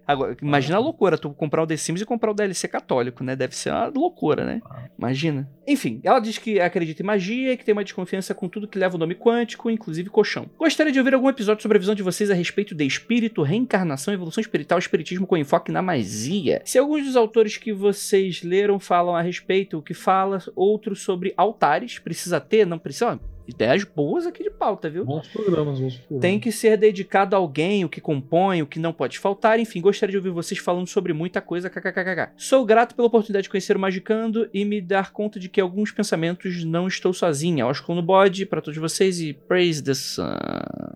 Agora, imagina a loucura, tu comprar o The Sims e comprar o DLC católico, né? Deve ser uma loucura, né? Imagina. Enfim, ela diz que acredita em magia e que tem uma desconfiança com tudo que leva o nome quântico, inclusive colchão. Gostaria de ouvir algum episódio sobre a visão de vocês a respeito de espírito, reencarnação, evolução espiritual, espiritismo com enfoque na magia. Se alguns dos autores que vocês leram falam a respeito, o que fala, outros sobre altares, precisa ter, não precisa. Ideias boas aqui de pauta, viu? Bons programas, bons programas. Tem que ser dedicado a alguém, o que compõe, o que não pode faltar. Enfim, gostaria de ouvir vocês falando sobre muita coisa. kkkk. Sou grato pela oportunidade de conhecer o Magicando e me dar conta de que alguns pensamentos não estou sozinha. Oscar no bode para todos vocês e praise the sun.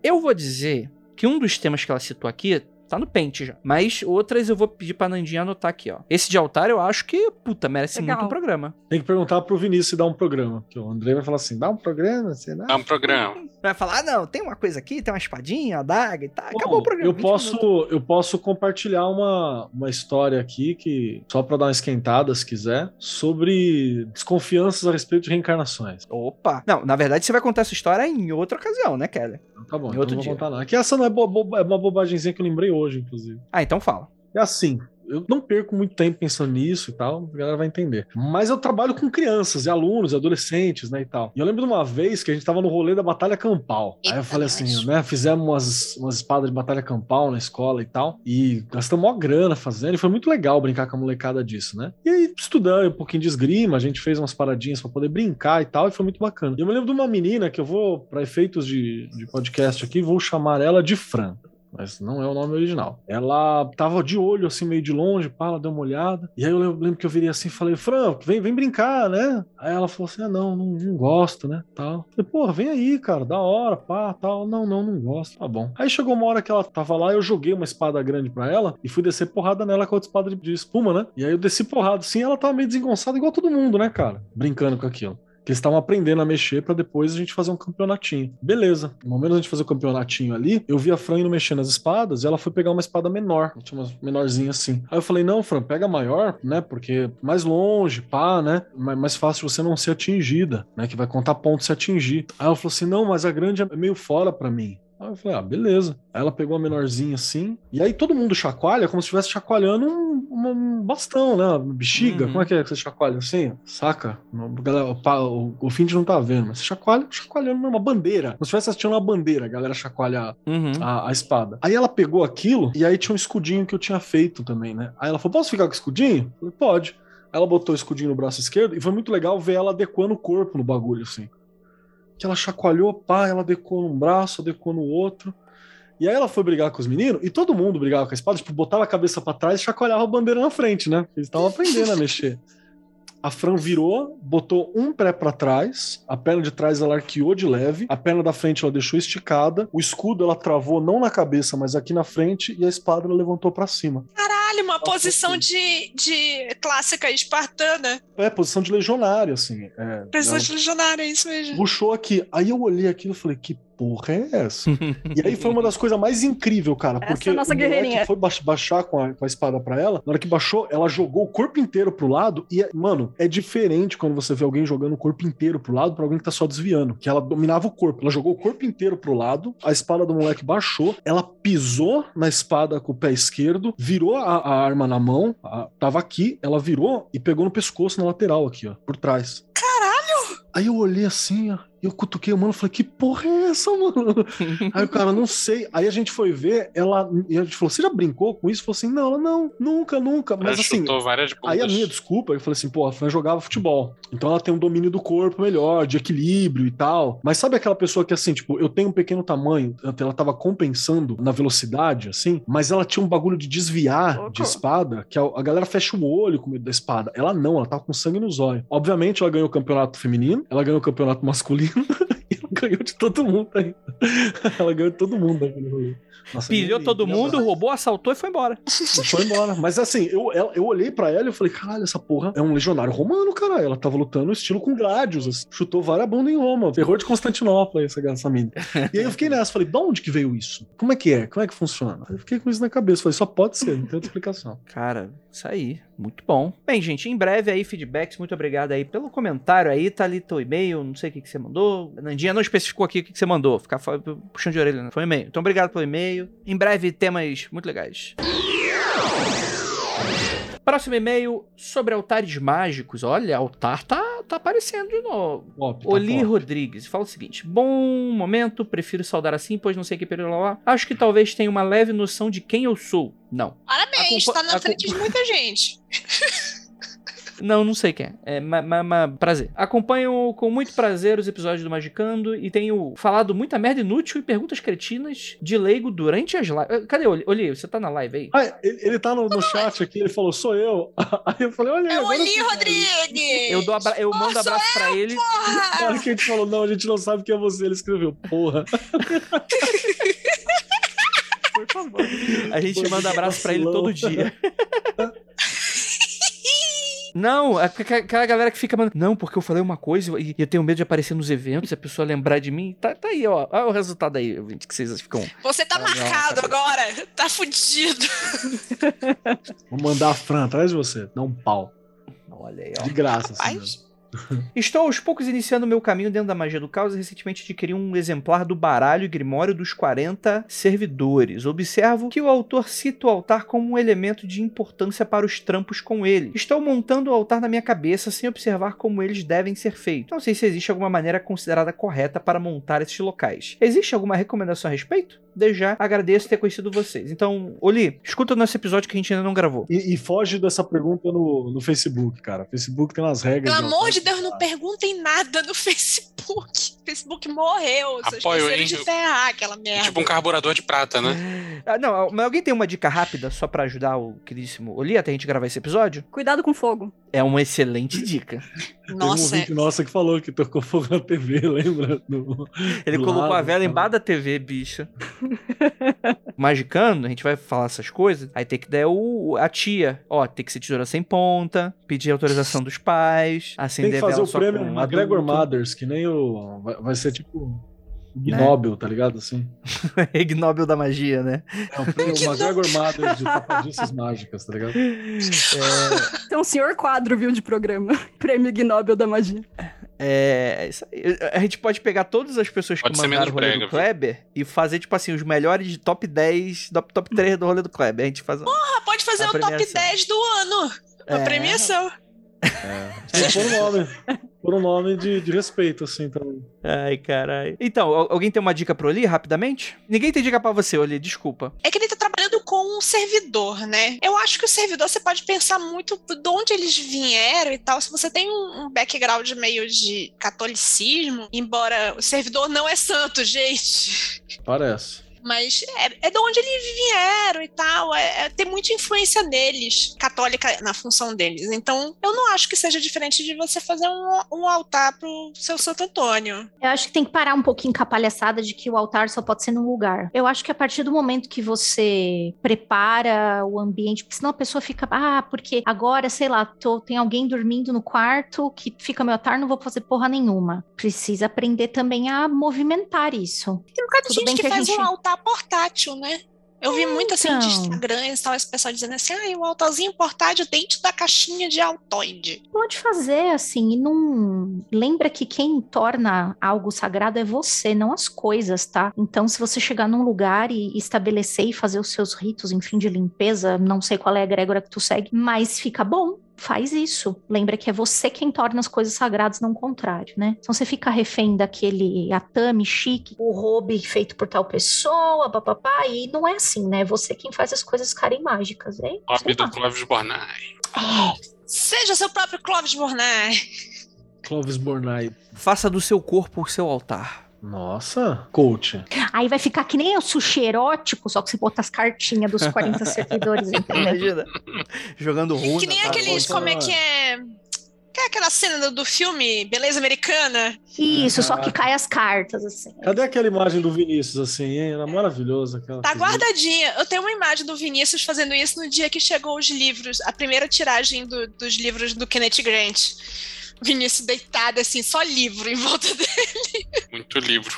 Eu vou dizer que um dos temas que ela citou aqui tá no pente já. Mas outras eu vou pedir pra Nandinha anotar aqui, ó. Esse de altar eu acho que, puta, merece Legal. muito um programa. Tem que perguntar pro Vinícius se dá um programa. Que o André vai falar assim: dá um programa? Será? É um programa. Vai falar, ah, não, tem uma coisa aqui, tem uma espadinha, uma daga e tá. Bom, Acabou o programa. Eu 20 posso, minutos. eu posso compartilhar uma, uma história aqui que só para dar uma esquentada, se quiser, sobre desconfianças a respeito de reencarnações. Opa! Não, na verdade você vai contar essa história em outra ocasião, né, Kelly? Tá bom, Em então outro vou dia. contar nada. Que essa não é, bo- bo- é uma bobagemzinha que eu lembrei hoje, inclusive. Ah, então fala. É assim, eu não perco muito tempo pensando nisso e tal, a galera vai entender. Mas eu trabalho com crianças e alunos, e adolescentes, né, e tal. E eu lembro de uma vez que a gente tava no rolê da Batalha Campal. Aí eu falei assim, né, fizemos umas, umas espadas de Batalha Campal na escola e tal, e gastamos maior grana fazendo, e foi muito legal brincar com a molecada disso, né? E aí, estudando um pouquinho de esgrima, a gente fez umas paradinhas pra poder brincar e tal, e foi muito bacana. E eu me lembro de uma menina que eu vou, pra efeitos de, de podcast aqui, vou chamar ela de Fran mas não é o nome original. Ela tava de olho, assim, meio de longe, pá, ela deu uma olhada. E aí eu lembro, que eu virei assim e falei, Fran, vem, vem brincar, né? Aí ela falou assim: ah, não, não, não gosto, né? Tal. Falei, porra, vem aí, cara, da hora, pá, tal. Não, não, não gosto. Tá bom. Aí chegou uma hora que ela tava lá, eu joguei uma espada grande pra ela e fui descer porrada nela com outra espada de, de espuma, né? E aí eu desci porrada, assim, ela tava meio desengonçada, igual todo mundo, né, cara? Brincando com aquilo que eles estavam aprendendo a mexer pra depois a gente fazer um campeonatinho. Beleza. No momento da gente fazer o campeonatinho ali, eu vi a Fran indo mexendo nas espadas e ela foi pegar uma espada menor. Tinha uma menorzinha assim. Aí eu falei, não, Fran, pega a maior, né? Porque mais longe, pá, né? Mais fácil você não ser atingida, né? Que vai contar pontos se atingir. Aí ela falou assim, não, mas a grande é meio fora pra mim. Aí eu falei, ah, beleza. Aí ela pegou a menorzinha assim, e aí todo mundo chacoalha como se estivesse chacoalhando um, um, bastão, né? Uma bexiga. Uhum. Como é que é que você chacoalha assim? Saca? Galera, o, o, fim de não tá vendo, mas você chacoalha, chacoalhando uma bandeira. Como se estivesse assistindo uma bandeira, a galera chacoalha uhum. a, a, espada. Aí ela pegou aquilo, e aí tinha um escudinho que eu tinha feito também, né? Aí ela falou: posso ficar com o escudinho? Eu falei, pode. Ela botou o escudinho no braço esquerdo, e foi muito legal ver ela adequando o corpo no bagulho, assim que ela chacoalhou, pá, ela adequou num braço, adequou no outro. E aí ela foi brigar com os meninos, e todo mundo brigava com a espada, tipo, botava a cabeça para trás e chacoalhava a bandeira na frente, né? Eles estavam aprendendo a mexer. A Fran virou, botou um pé para trás, a perna de trás ela arqueou de leve, a perna da frente ela deixou esticada, o escudo ela travou não na cabeça, mas aqui na frente, e a espada ela levantou para cima. Caralho, uma posição de, de clássica espartana. É, posição de legionário, assim. É, posição de legionário, é isso mesmo. Puxou aqui. Aí eu olhei aquilo e falei, que porra é essa? e aí foi uma das coisas mais incríveis, cara, porque essa é nossa guerreirinha. foi baixar com a, com a espada para ela, na hora que baixou, ela jogou o corpo inteiro pro lado e, mano, é diferente quando você vê alguém jogando o corpo inteiro pro lado para alguém que tá só desviando, que ela dominava o corpo, ela jogou o corpo inteiro pro lado, a espada do moleque baixou, ela pisou na espada com o pé esquerdo, virou a, a arma na mão, a, tava aqui, ela virou e pegou no pescoço na lateral aqui, ó, por trás. Caralho! Aí eu olhei assim, ó, eu cutuquei o mano e falei, que porra é essa, mano? Aí o cara, não sei. Aí a gente foi ver, ela. E a gente falou, você já brincou com isso? Falou assim, não, não, nunca, nunca. Mas assim. Aí a minha desculpa, eu falei assim, pô, a Fran jogava futebol. Então ela tem um domínio do corpo melhor, de equilíbrio e tal. Mas sabe aquela pessoa que, assim, tipo, eu tenho um pequeno tamanho, ela tava compensando na velocidade, assim, mas ela tinha um bagulho de desviar de espada, que a, a galera fecha o olho com medo da espada. Ela não, ela tava com sangue nos olhos. Obviamente, ela ganhou o campeonato feminino, ela ganhou o campeonato masculino ela ganhou de todo mundo ainda. Ela ganhou de todo mundo naquele rolê. Nossa, Pilhou todo mundo, roubou, assaltou e foi embora. Foi embora. Mas assim, eu, eu olhei para ela e falei, caralho, essa porra é um legionário romano, cara. Ela tava lutando estilo com gládios. Assim. Chutou vagabundo em Roma. Terror de Constantinopla, essa, essa mina. E aí eu fiquei nessa, falei, de onde que veio isso? Como é que é? Como é que funciona? Eu fiquei com isso na cabeça. Falei, só pode ser, não tem outra explicação. Cara, isso aí. Muito bom. Bem, gente, em breve aí, feedbacks. Muito obrigado aí pelo comentário aí. Tá ali teu e-mail, não sei o que, que você mandou. Nandinha não especificou aqui o que, que você mandou. Ficar puxando de orelha, né? Foi e-mail. Então, obrigado pelo e-mail. Em breve, temas muito legais. Próximo e-mail sobre altares mágicos. Olha, altar tá, tá aparecendo de novo. Pop, tá Oli pop. Rodrigues fala o seguinte: Bom momento, prefiro saudar assim, pois não sei que período lá. Acho que talvez tenha uma leve noção de quem eu sou. Não. Parabéns, Acompa tá na frente de muita gente. Não, não sei quem é. É, mas, mas, prazer. Acompanho com muito prazer os episódios do Magicando e tenho falado muita merda inútil e perguntas cretinas de leigo durante as lives. Eh, cadê o Oli? Você tá na live aí? Ah, ele, ele tá no, no chat aqui, ele falou, sou eu. Aí eu falei, olha aí. É o Oli Rodrigues! Eu, dou abra... eu mando oh, abraço eu, pra ele. Na hora que a gente falou, não, a gente não sabe quem é você, ele escreveu, porra. Por favor. A gente manda abraço pra ele todo dia. Não, aquela galera que fica, mandando, não, porque eu falei uma coisa e eu tenho medo de aparecer nos eventos, a pessoa lembrar de mim. Tá, tá aí, ó. Olha o resultado aí, gente, que vocês ficam. Você tá marcado agora, tá fudido. Vou mandar a Fran atrás de você, dá um pau. Olha aí, ó. De graça, assim. Estou aos poucos iniciando meu caminho dentro da magia do caos e recentemente adquiri um exemplar do baralho grimório dos 40 servidores. Observo que o autor cita o altar como um elemento de importância para os trampos com ele. Estou montando o altar na minha cabeça sem observar como eles devem ser feitos. Não sei se existe alguma maneira considerada correta para montar esses locais. Existe alguma recomendação a respeito? Desde já agradeço ter conhecido vocês. Então, Oli, escuta o nosso episódio que a gente ainda não gravou. E, e foge dessa pergunta no, no Facebook, cara. O Facebook tem umas regras. Pelo amor de Deus, não perguntem nada no Facebook. O Facebook morreu. Apoio, hein? de ferrar aquela merda. Tipo um carburador de prata, né? ah, não, mas alguém tem uma dica rápida só para ajudar o queridíssimo Oli até a gente gravar esse episódio? Cuidado com fogo. É uma excelente dica. Nossa. Teve um é... nossa que falou que tocou fogo na TV, lembra? No, Ele colocou lado, a vela embaixo da TV, bicho. Magicando, a gente vai falar essas coisas, aí tem que dar o, a tia. Ó, tem que ser tesoura sem ponta, pedir autorização dos pais, acender Tem que fazer o prêmio McGregor Mothers, que nem o... Vai, vai ser tipo... Ignóbil, né? tá ligado? Assim. Ignóbil da magia, né? É o prêmio McGregor Mothers de tapadices mágicas, tá ligado? É... Tem um senhor quadro, viu, de programa. Prêmio Ignóbil da magia. É, a gente pode pegar todas as pessoas Pode que mandaram o rolê brega, do Kleber e fazer, tipo assim, os melhores de top 10, top, top 3 do rolê do Kleber. A gente faz. Ah, pode fazer o top premiação. 10 do ano. A É. premiação. Tem que pôr um nome. Por um nome de, de respeito, assim, também. Ai, caralho. Então, al- alguém tem uma dica pro Oli, rapidamente? Ninguém tem dica pra você, Oli, desculpa. É que ele tá trabalhando com um servidor, né? Eu acho que o servidor você pode pensar muito de onde eles vieram e tal. Se você tem um, um background meio de catolicismo, embora o servidor não é santo, gente. Parece. Mas é, é de onde eles vieram e tal. É, é- tem muita influência deles, católica na função deles. Então, eu não acho que seja diferente de você fazer um, um altar pro seu Santo Antônio. Eu acho que tem que parar um pouquinho com a palhaçada de que o altar só pode ser num lugar. Eu acho que a partir do momento que você prepara o ambiente, porque senão a pessoa fica, ah, porque agora, sei lá, tô, tem alguém dormindo no quarto que fica meu altar, não vou fazer porra nenhuma. Precisa aprender também a movimentar isso. Tem um bocado de gente que, que faz gente- um altar portátil, né? Eu vi muito assim de Então. Instagram e tal, esse pessoal dizendo assim, ah, o altarzinho portátil dentro da caixinha de altoide. Pode fazer assim, e não. Lembra que quem torna algo sagrado é você, não as coisas, tá? Então, se você chegar num lugar e estabelecer e fazer os seus ritos, enfim, de limpeza, não sei qual é a egrégora que tu segue, mas fica bom. Faz isso. Lembra que é você quem torna as coisas sagradas, não o contrário, né? Então você fica refém daquele atame chique, o hobby feito por tal pessoa, papapá, e não é assim, né? É você quem faz as coisas ficarem mágicas, hein? Hobby do lá. Clóvis Bornai. Seja seu próprio Clóvis Bornai. Clovis Bornai. Faça do seu corpo o seu altar. Nossa, coach. Aí vai ficar que nem o sushi erótico, só que você bota as cartinhas dos 40 servidores, entendeu? Imagina. Jogando runa. que nem tá? aqueles, como é que é... Que é aquela cena do, do filme Beleza Americana? Isso, só que cai as cartas, assim. Cadê aquela imagem do Vinícius, assim, hein? Era maravilhosa aquela. Tá guardadinha. Eu tenho uma imagem do Vinícius fazendo isso no dia que chegou os livros, a primeira tiragem do- dos livros do Kenneth Grant. Vinícius deitado, assim, só livro em volta dele. Muito livro.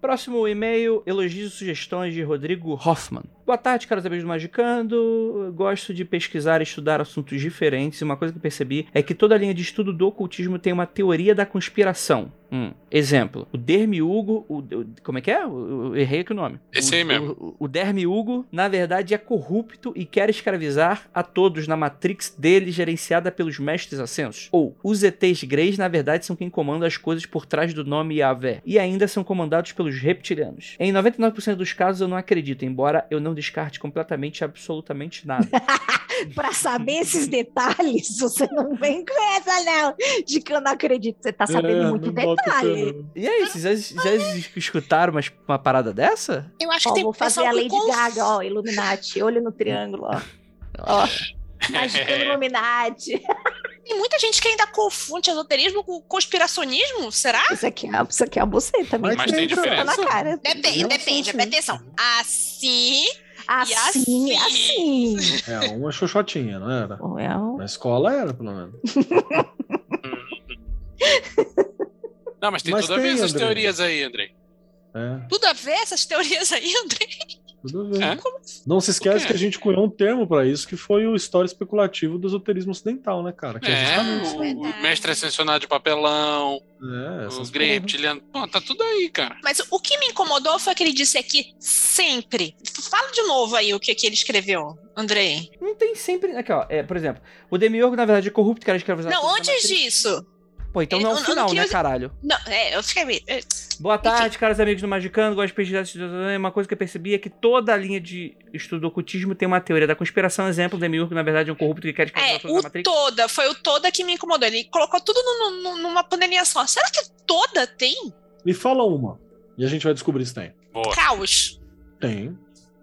Próximo e-mail, elogios e sugestões de Rodrigo Hoffman. Boa tarde, caros amigos do Magicando. Gosto de pesquisar e estudar assuntos diferentes. E uma coisa que eu percebi é que toda linha de estudo do ocultismo tem uma teoria da conspiração. Hum, Exemplo, o Dermiugo, o, o- como é que é? Eu, eu errei aqui o nome. Esse o, aí mesmo. O, o Dermiugo, na verdade, é corrupto e quer escravizar a todos na Matrix dele, gerenciada pelos mestres ascensos. Ou, os ETs Greys, na verdade, são quem comanda as coisas por trás do nome Yahvé. E ainda são comandados pelos reptilianos. Em 99% dos casos eu não acredito, embora eu não descarte completamente absolutamente nada. Pra saber esses detalhes, você não vem com essa, não. De que eu não acredito. Você tá sabendo É, muito detalhe. E aí, vocês já, já escutaram umas- uma parada dessa? Eu acho Ó, que tem vou fazer a Lady conf- Gaga, ó, Illuminati, olho no triângulo, ó. Ó, magicando Illuminati. Tem muita gente que ainda confunde esoterismo com conspiracionismo, será? Isso aqui é, isso aqui é você também. Mas tem Tá diferença? na cara. Depende, Não, depende, presta atenção. Assim, Assim, E assim. É, uma xoxotinha, não era? Well, Na escola era, pelo menos. Não, mas tem Mas tudo a ver tem, essas André. teorias aí, Andrei. É, tudo a ver essas teorias aí, André? tudo a ver. É? Não se esquece que a gente cunhou um termo pra isso, que foi o história especulativo do esoterismo ocidental, né, cara? Que é, É, justamente isso. o, o mestre ascensionado de papelão, É, os grey reptilianos. Pô, tá tudo aí, cara. Mas o que me incomodou foi que ele disse aqui sempre. Fala de novo aí o que, que ele escreveu, Andrei. Não tem sempre. Aqui, ó. É, por exemplo, o Demiurgo, na verdade, é corrupto, quer escravizar. Não, antes disso. Pô, então não é o não final, né, caralho? Não, é, eu fiquei. é, Boa tarde, caros amigos do Magicano. Gosto de pesquisar. estudar- Uma coisa que eu percebi é que toda a linha de estudo do ocultismo tem uma teoria da conspiração. Exemplo, o Demiurgo, na verdade, é um corrupto que quer escravizar É, o Matrix. toda, foi o toda que me incomodou. Ele colocou tudo no- no- numa panelinha só. Será que toda tem Me fala uma. E a gente vai descobrir se tem. Boa. caos? Tem.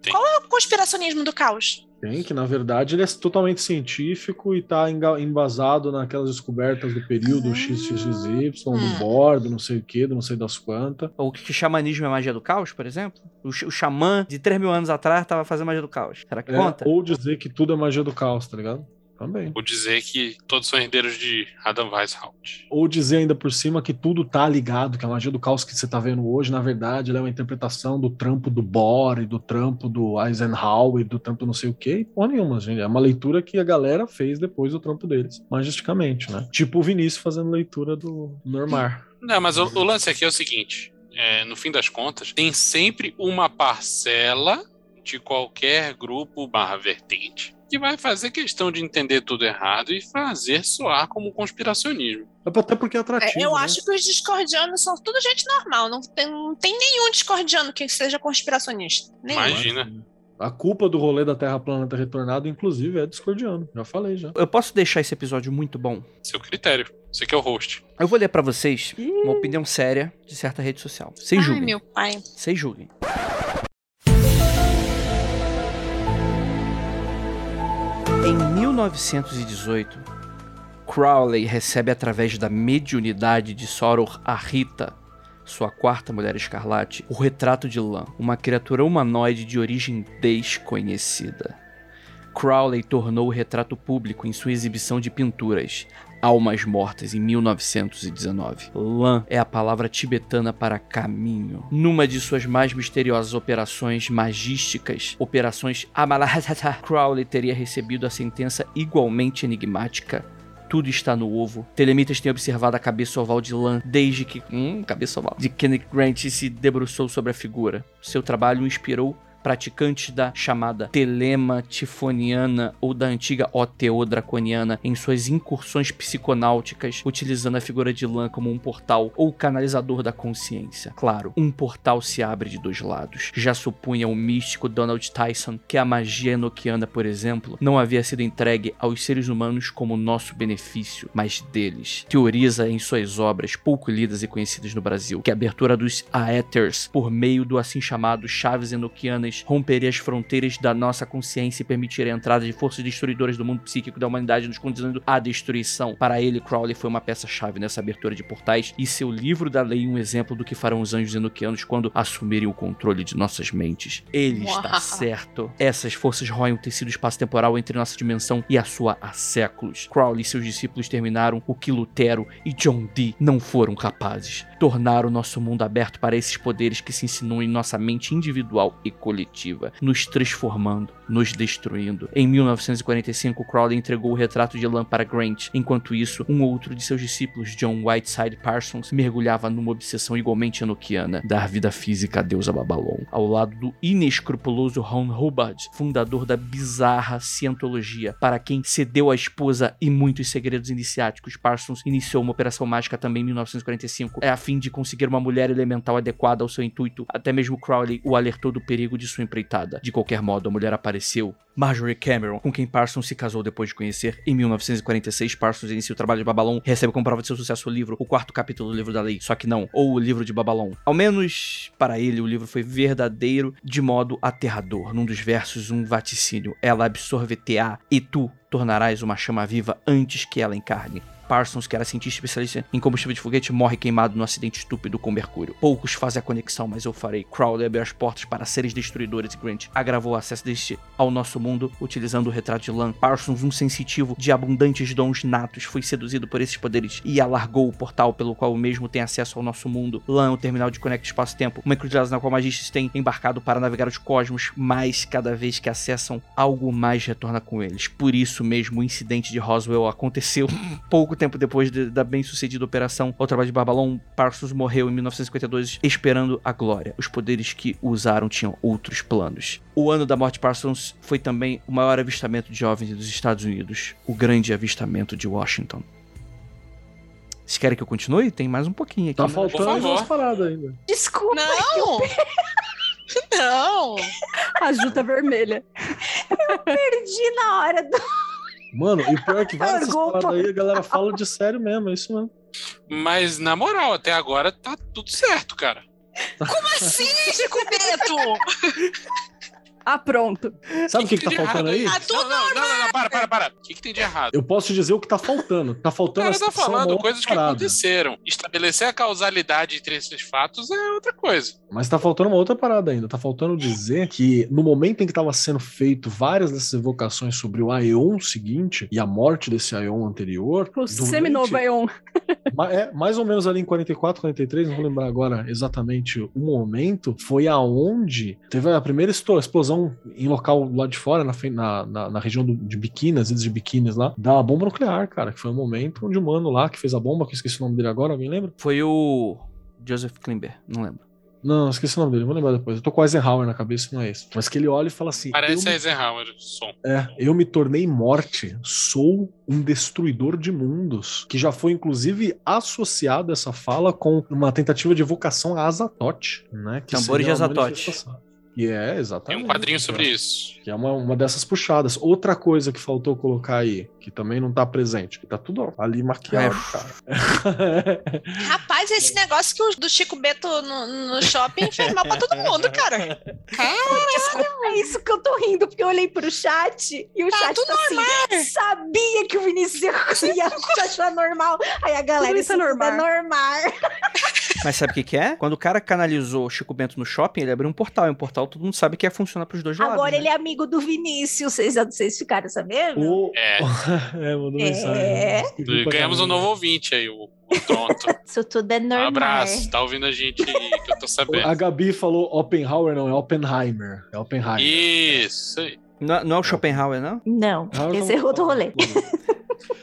Qual é o conspiracionismo do caos? Tem, que na verdade ele é totalmente científico e tá embasado naquelas descobertas do período Ah. XXY, do Hum. bordo, não sei o que, do não sei das quantas. Ou que xamanismo é magia do caos, por exemplo. O, x- o xamã de 3 mil anos atrás tava fazendo magia do caos. Será que É, conta? ou dizer que tudo é magia do caos, tá ligado? Também. Ou dizer que todos são herdeiros de Adam Weishaupt. Ou dizer ainda por cima que tudo tá ligado, que a magia do caos que você tá vendo hoje, na verdade, é uma interpretação do trampo do Bohr e do trampo do Eisenhower e do trampo não sei o quê. Porra nenhuma, gente. É uma leitura que a galera fez depois do trampo deles, magisticamente, né? Tipo o Vinícius fazendo leitura do Normar. Não, mas o, o lance aqui é o seguinte: é, no fim das contas, tem sempre uma parcela de qualquer grupo barra vertente que vai fazer questão de entender tudo errado e fazer soar como conspiracionismo. Até porque é atrativo. É, eu né? acho que os discordianos são tudo gente normal. Não tem, não tem nenhum discordiano que seja conspiracionista. Nenhum. Imagina. A culpa do rolê da Terra plana ter retornado, inclusive, é discordiano. Já falei já. Eu posso deixar esse episódio muito bom? Seu critério. Você que é o host. Eu vou ler pra vocês uma opinião séria de certa rede social. Vocês Ai, julguem. meu pai. Vocês julguem. 1918, Crowley recebe através da mediunidade de Soror Arita, sua quarta mulher escarlate, o retrato de Lan, uma criatura humanoide de origem desconhecida. Crowley tornou o retrato público em sua exibição de pinturas, Almas Mortas, em 1919. Lan é a palavra tibetana para caminho. Numa de suas mais misteriosas operações magísticas, operações Amalahata, Crowley teria recebido a sentença igualmente enigmática. Tudo está no ovo. Telemitas tem observado a cabeça oval de Lan desde que. Hum, cabeça oval. De Kenneth Grant se debruçou sobre a figura. Seu trabalho inspirou praticantes da chamada telema tifoniana ou da antiga OTO draconiana em suas incursões psiconáuticas, utilizando a figura de Lan como um portal ou canalizador da consciência. Claro, um portal se abre de dois lados. Já supunha o místico Donald Tyson que a magia enoquiana, por exemplo, não havia sido entregue aos seres humanos como nosso benefício, mas deles. Teoriza em suas obras, pouco lidas e conhecidas no Brasil, que a abertura dos Aethers, por meio do assim chamado chaves enoquianas, romperia as fronteiras da nossa consciência e permitiria a entrada de forças destruidoras do mundo psíquico da humanidade, nos conduzindo à destruição. Para ele, Crowley foi uma peça-chave nessa abertura de portais e seu livro da lei um exemplo do que farão os anjos enoquianos quando assumirem o controle de nossas mentes. Ele está Uau. certo. Essas forças roem o tecido espaço-temporal entre nossa dimensão e a sua há séculos. Crowley e seus discípulos terminaram o que Lutero e John Dee não foram capazes. Tornaram nosso mundo aberto para esses poderes que se insinuam em nossa mente individual e coletiva, nos transformando, nos destruindo. Em 1945, Crowley entregou o retrato de Lan para Grant. Enquanto isso, um outro de seus discípulos, John Whiteside Parsons, mergulhava numa obsessão igualmente enoquiana, dar vida física à deusa Babalon, ao lado do inescrupuloso Ron Hubbard, fundador da bizarra cientologia, para quem cedeu a esposa e muitos segredos iniciáticos. Parsons iniciou uma operação mágica também em 1945, é a fim de conseguir uma mulher elemental adequada ao seu intuito. Até mesmo Crowley o alertou do perigo de sua empreitada. De qualquer modo, a mulher apareceu. Marjorie Cameron, com quem Parsons se casou depois de conhecer. Em 1946, Parsons inicia o trabalho de Babalon recebe como prova de seu sucesso o livro, o quarto capítulo do livro da lei, só que não, ou o livro de Babalon. Ao menos para ele, o livro foi verdadeiro de modo aterrador. Num dos versos, um vaticínio. Ela absorve-te-á e tu tornarás uma chama viva antes que ela encarne. Parsons, que era cientista especialista em combustível de foguete, morre queimado num acidente estúpido com Mercúrio. Poucos fazem a conexão, mas eu farei. Crowley abriu as portas para seres destruidores e Grant agravou o acesso deste ao nosso mundo utilizando o retrato de Lan. Parsons, um sensitivo de abundantes dons natos, foi seduzido por esses poderes e alargou o portal pelo qual o mesmo tem acesso ao nosso mundo. Lan, o terminal de conecta espaço-tempo, uma encruzilhada na qual magistas têm embarcado para navegar os cosmos, mas cada vez que acessam, algo mais retorna com eles. Por isso mesmo, o incidente de Roswell aconteceu pouco tempo depois de- da bem-sucedida operação ao trabalho de Babalon. Parsons morreu em 1952 esperando a glória. Os poderes que o usaram tinham outros planos. O ano da morte de Parsons foi também o maior avistamento de jovens dos Estados Unidos, o grande avistamento de Washington. Vocês querem que eu continue? Tem mais um pouquinho aqui. Tá mas- faltando umas paradas ainda. Desculpa. Não! Não! A Juta vermelha. Perdi na hora do. Mano, e pior é que várias o paradas aí a galera fala de sério mesmo, é isso mesmo. Mas, na moral, até agora tá tudo certo, cara. Como assim, Chico Bento? Ah, pronto. Sabe o que, que, que tá faltando aí? Ah, tudo não, não, não, não, não, para, para, para. O que, que tem de errado? Eu posso te dizer o que tá faltando. Tá O faltando cara tá essa- falando coisas que parada. aconteceram. Estabelecer a causalidade entre esses fatos é outra coisa. Mas tá faltando uma outra parada ainda. Tá faltando dizer que no momento em que tava sendo feito várias dessas evocações sobre o Aeon seguinte e a morte desse Aeon anterior. O durante- seminovo Aeon. É, mais ou menos ali em 44, 43, não vou lembrar agora exatamente o momento, foi aonde teve a primeira esto- explosão em local lá de fora, na, na, na, região do- de Biquíni, as ilhas de Biquínis lá, da bomba nuclear, cara, que foi um momento onde o mano lá que fez a bomba, que eu esqueci o nome dele agora, alguém lembra? Foi o Joseph Klimber, não lembro. Não, esqueci o nome dele, vou lembrar depois. Eu tô com o Eisenhower na cabeça, não é esse. Mas que ele olha e fala assim: Parece eu, me, Eisenhower, o som. é, eu me tornei morte, sou um destruidor de mundos, que já foi inclusive associado essa fala com uma tentativa de evocação a Azatoth, né? Que Tambores de uma Azatoth. E é, Tem exatamente. um quadrinho é. sobre isso. Que é uma, uma dessas puxadas. Outra coisa que faltou colocar aí, que também não tá presente, que tá tudo ali maquiado, É. cara. Rapaz, esse negócio que o do Chico Beto no, no shopping fez mal pra todo mundo, cara. É isso que eu tô rindo, porque eu olhei pro chat e o Tá chat tudo tá assim, sabia que o Vinícius ia, ia achar normal. Aí a galera, Tudo isso é tudo é normal. Mas sabe o que, que é? Quando o cara canalizou o Chico Bento no shopping, ele abriu um portal. E um portal todo mundo sabe que é funcionar pros dois lados. Agora né? ele é amigo do Vinícius, vocês, vocês ficaram sabendo? O... É. é, mandou É. mensagem. Pra Ganhamos um novo ouvinte aí, o, o Tonto. Isso tudo é Um normal. abraço, tá ouvindo a gente aí, que eu tô sabendo. A Gabi falou Oppenhauer, não, é Oppenheimer. É Oppenheimer. Isso aí. Não, não é o Schopenhauer, não? Não, Schopenhauer esse é outro rolê.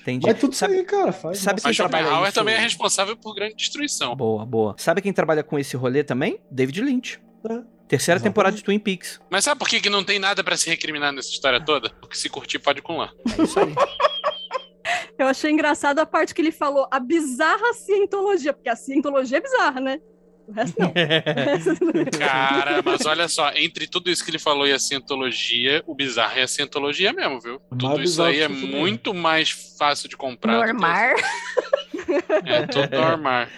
Entendi. Mas tudo sabe, isso aí, cara. Faz sabe quem Mas trabalha Schopenhauer isso? também é responsável por grande destruição. Boa, boa. Sabe quem trabalha com esse rolê também? David Lynch. É. Terceira Exatamente. temporada de Twin Peaks. Mas sabe por que, que não tem nada pra se recriminar nessa história toda? Porque se curtir pode com lá. É isso aí. Eu achei engraçado a parte que ele falou a bizarra cientologia, porque a cientologia é bizarra, né? O resto não. Cara, mas olha só, entre tudo isso que ele falou e a cientologia, o bizarro é a cientologia mesmo, viu? Tudo Mais isso aí é muito mais fácil de comprar. Normal. É tudo normal.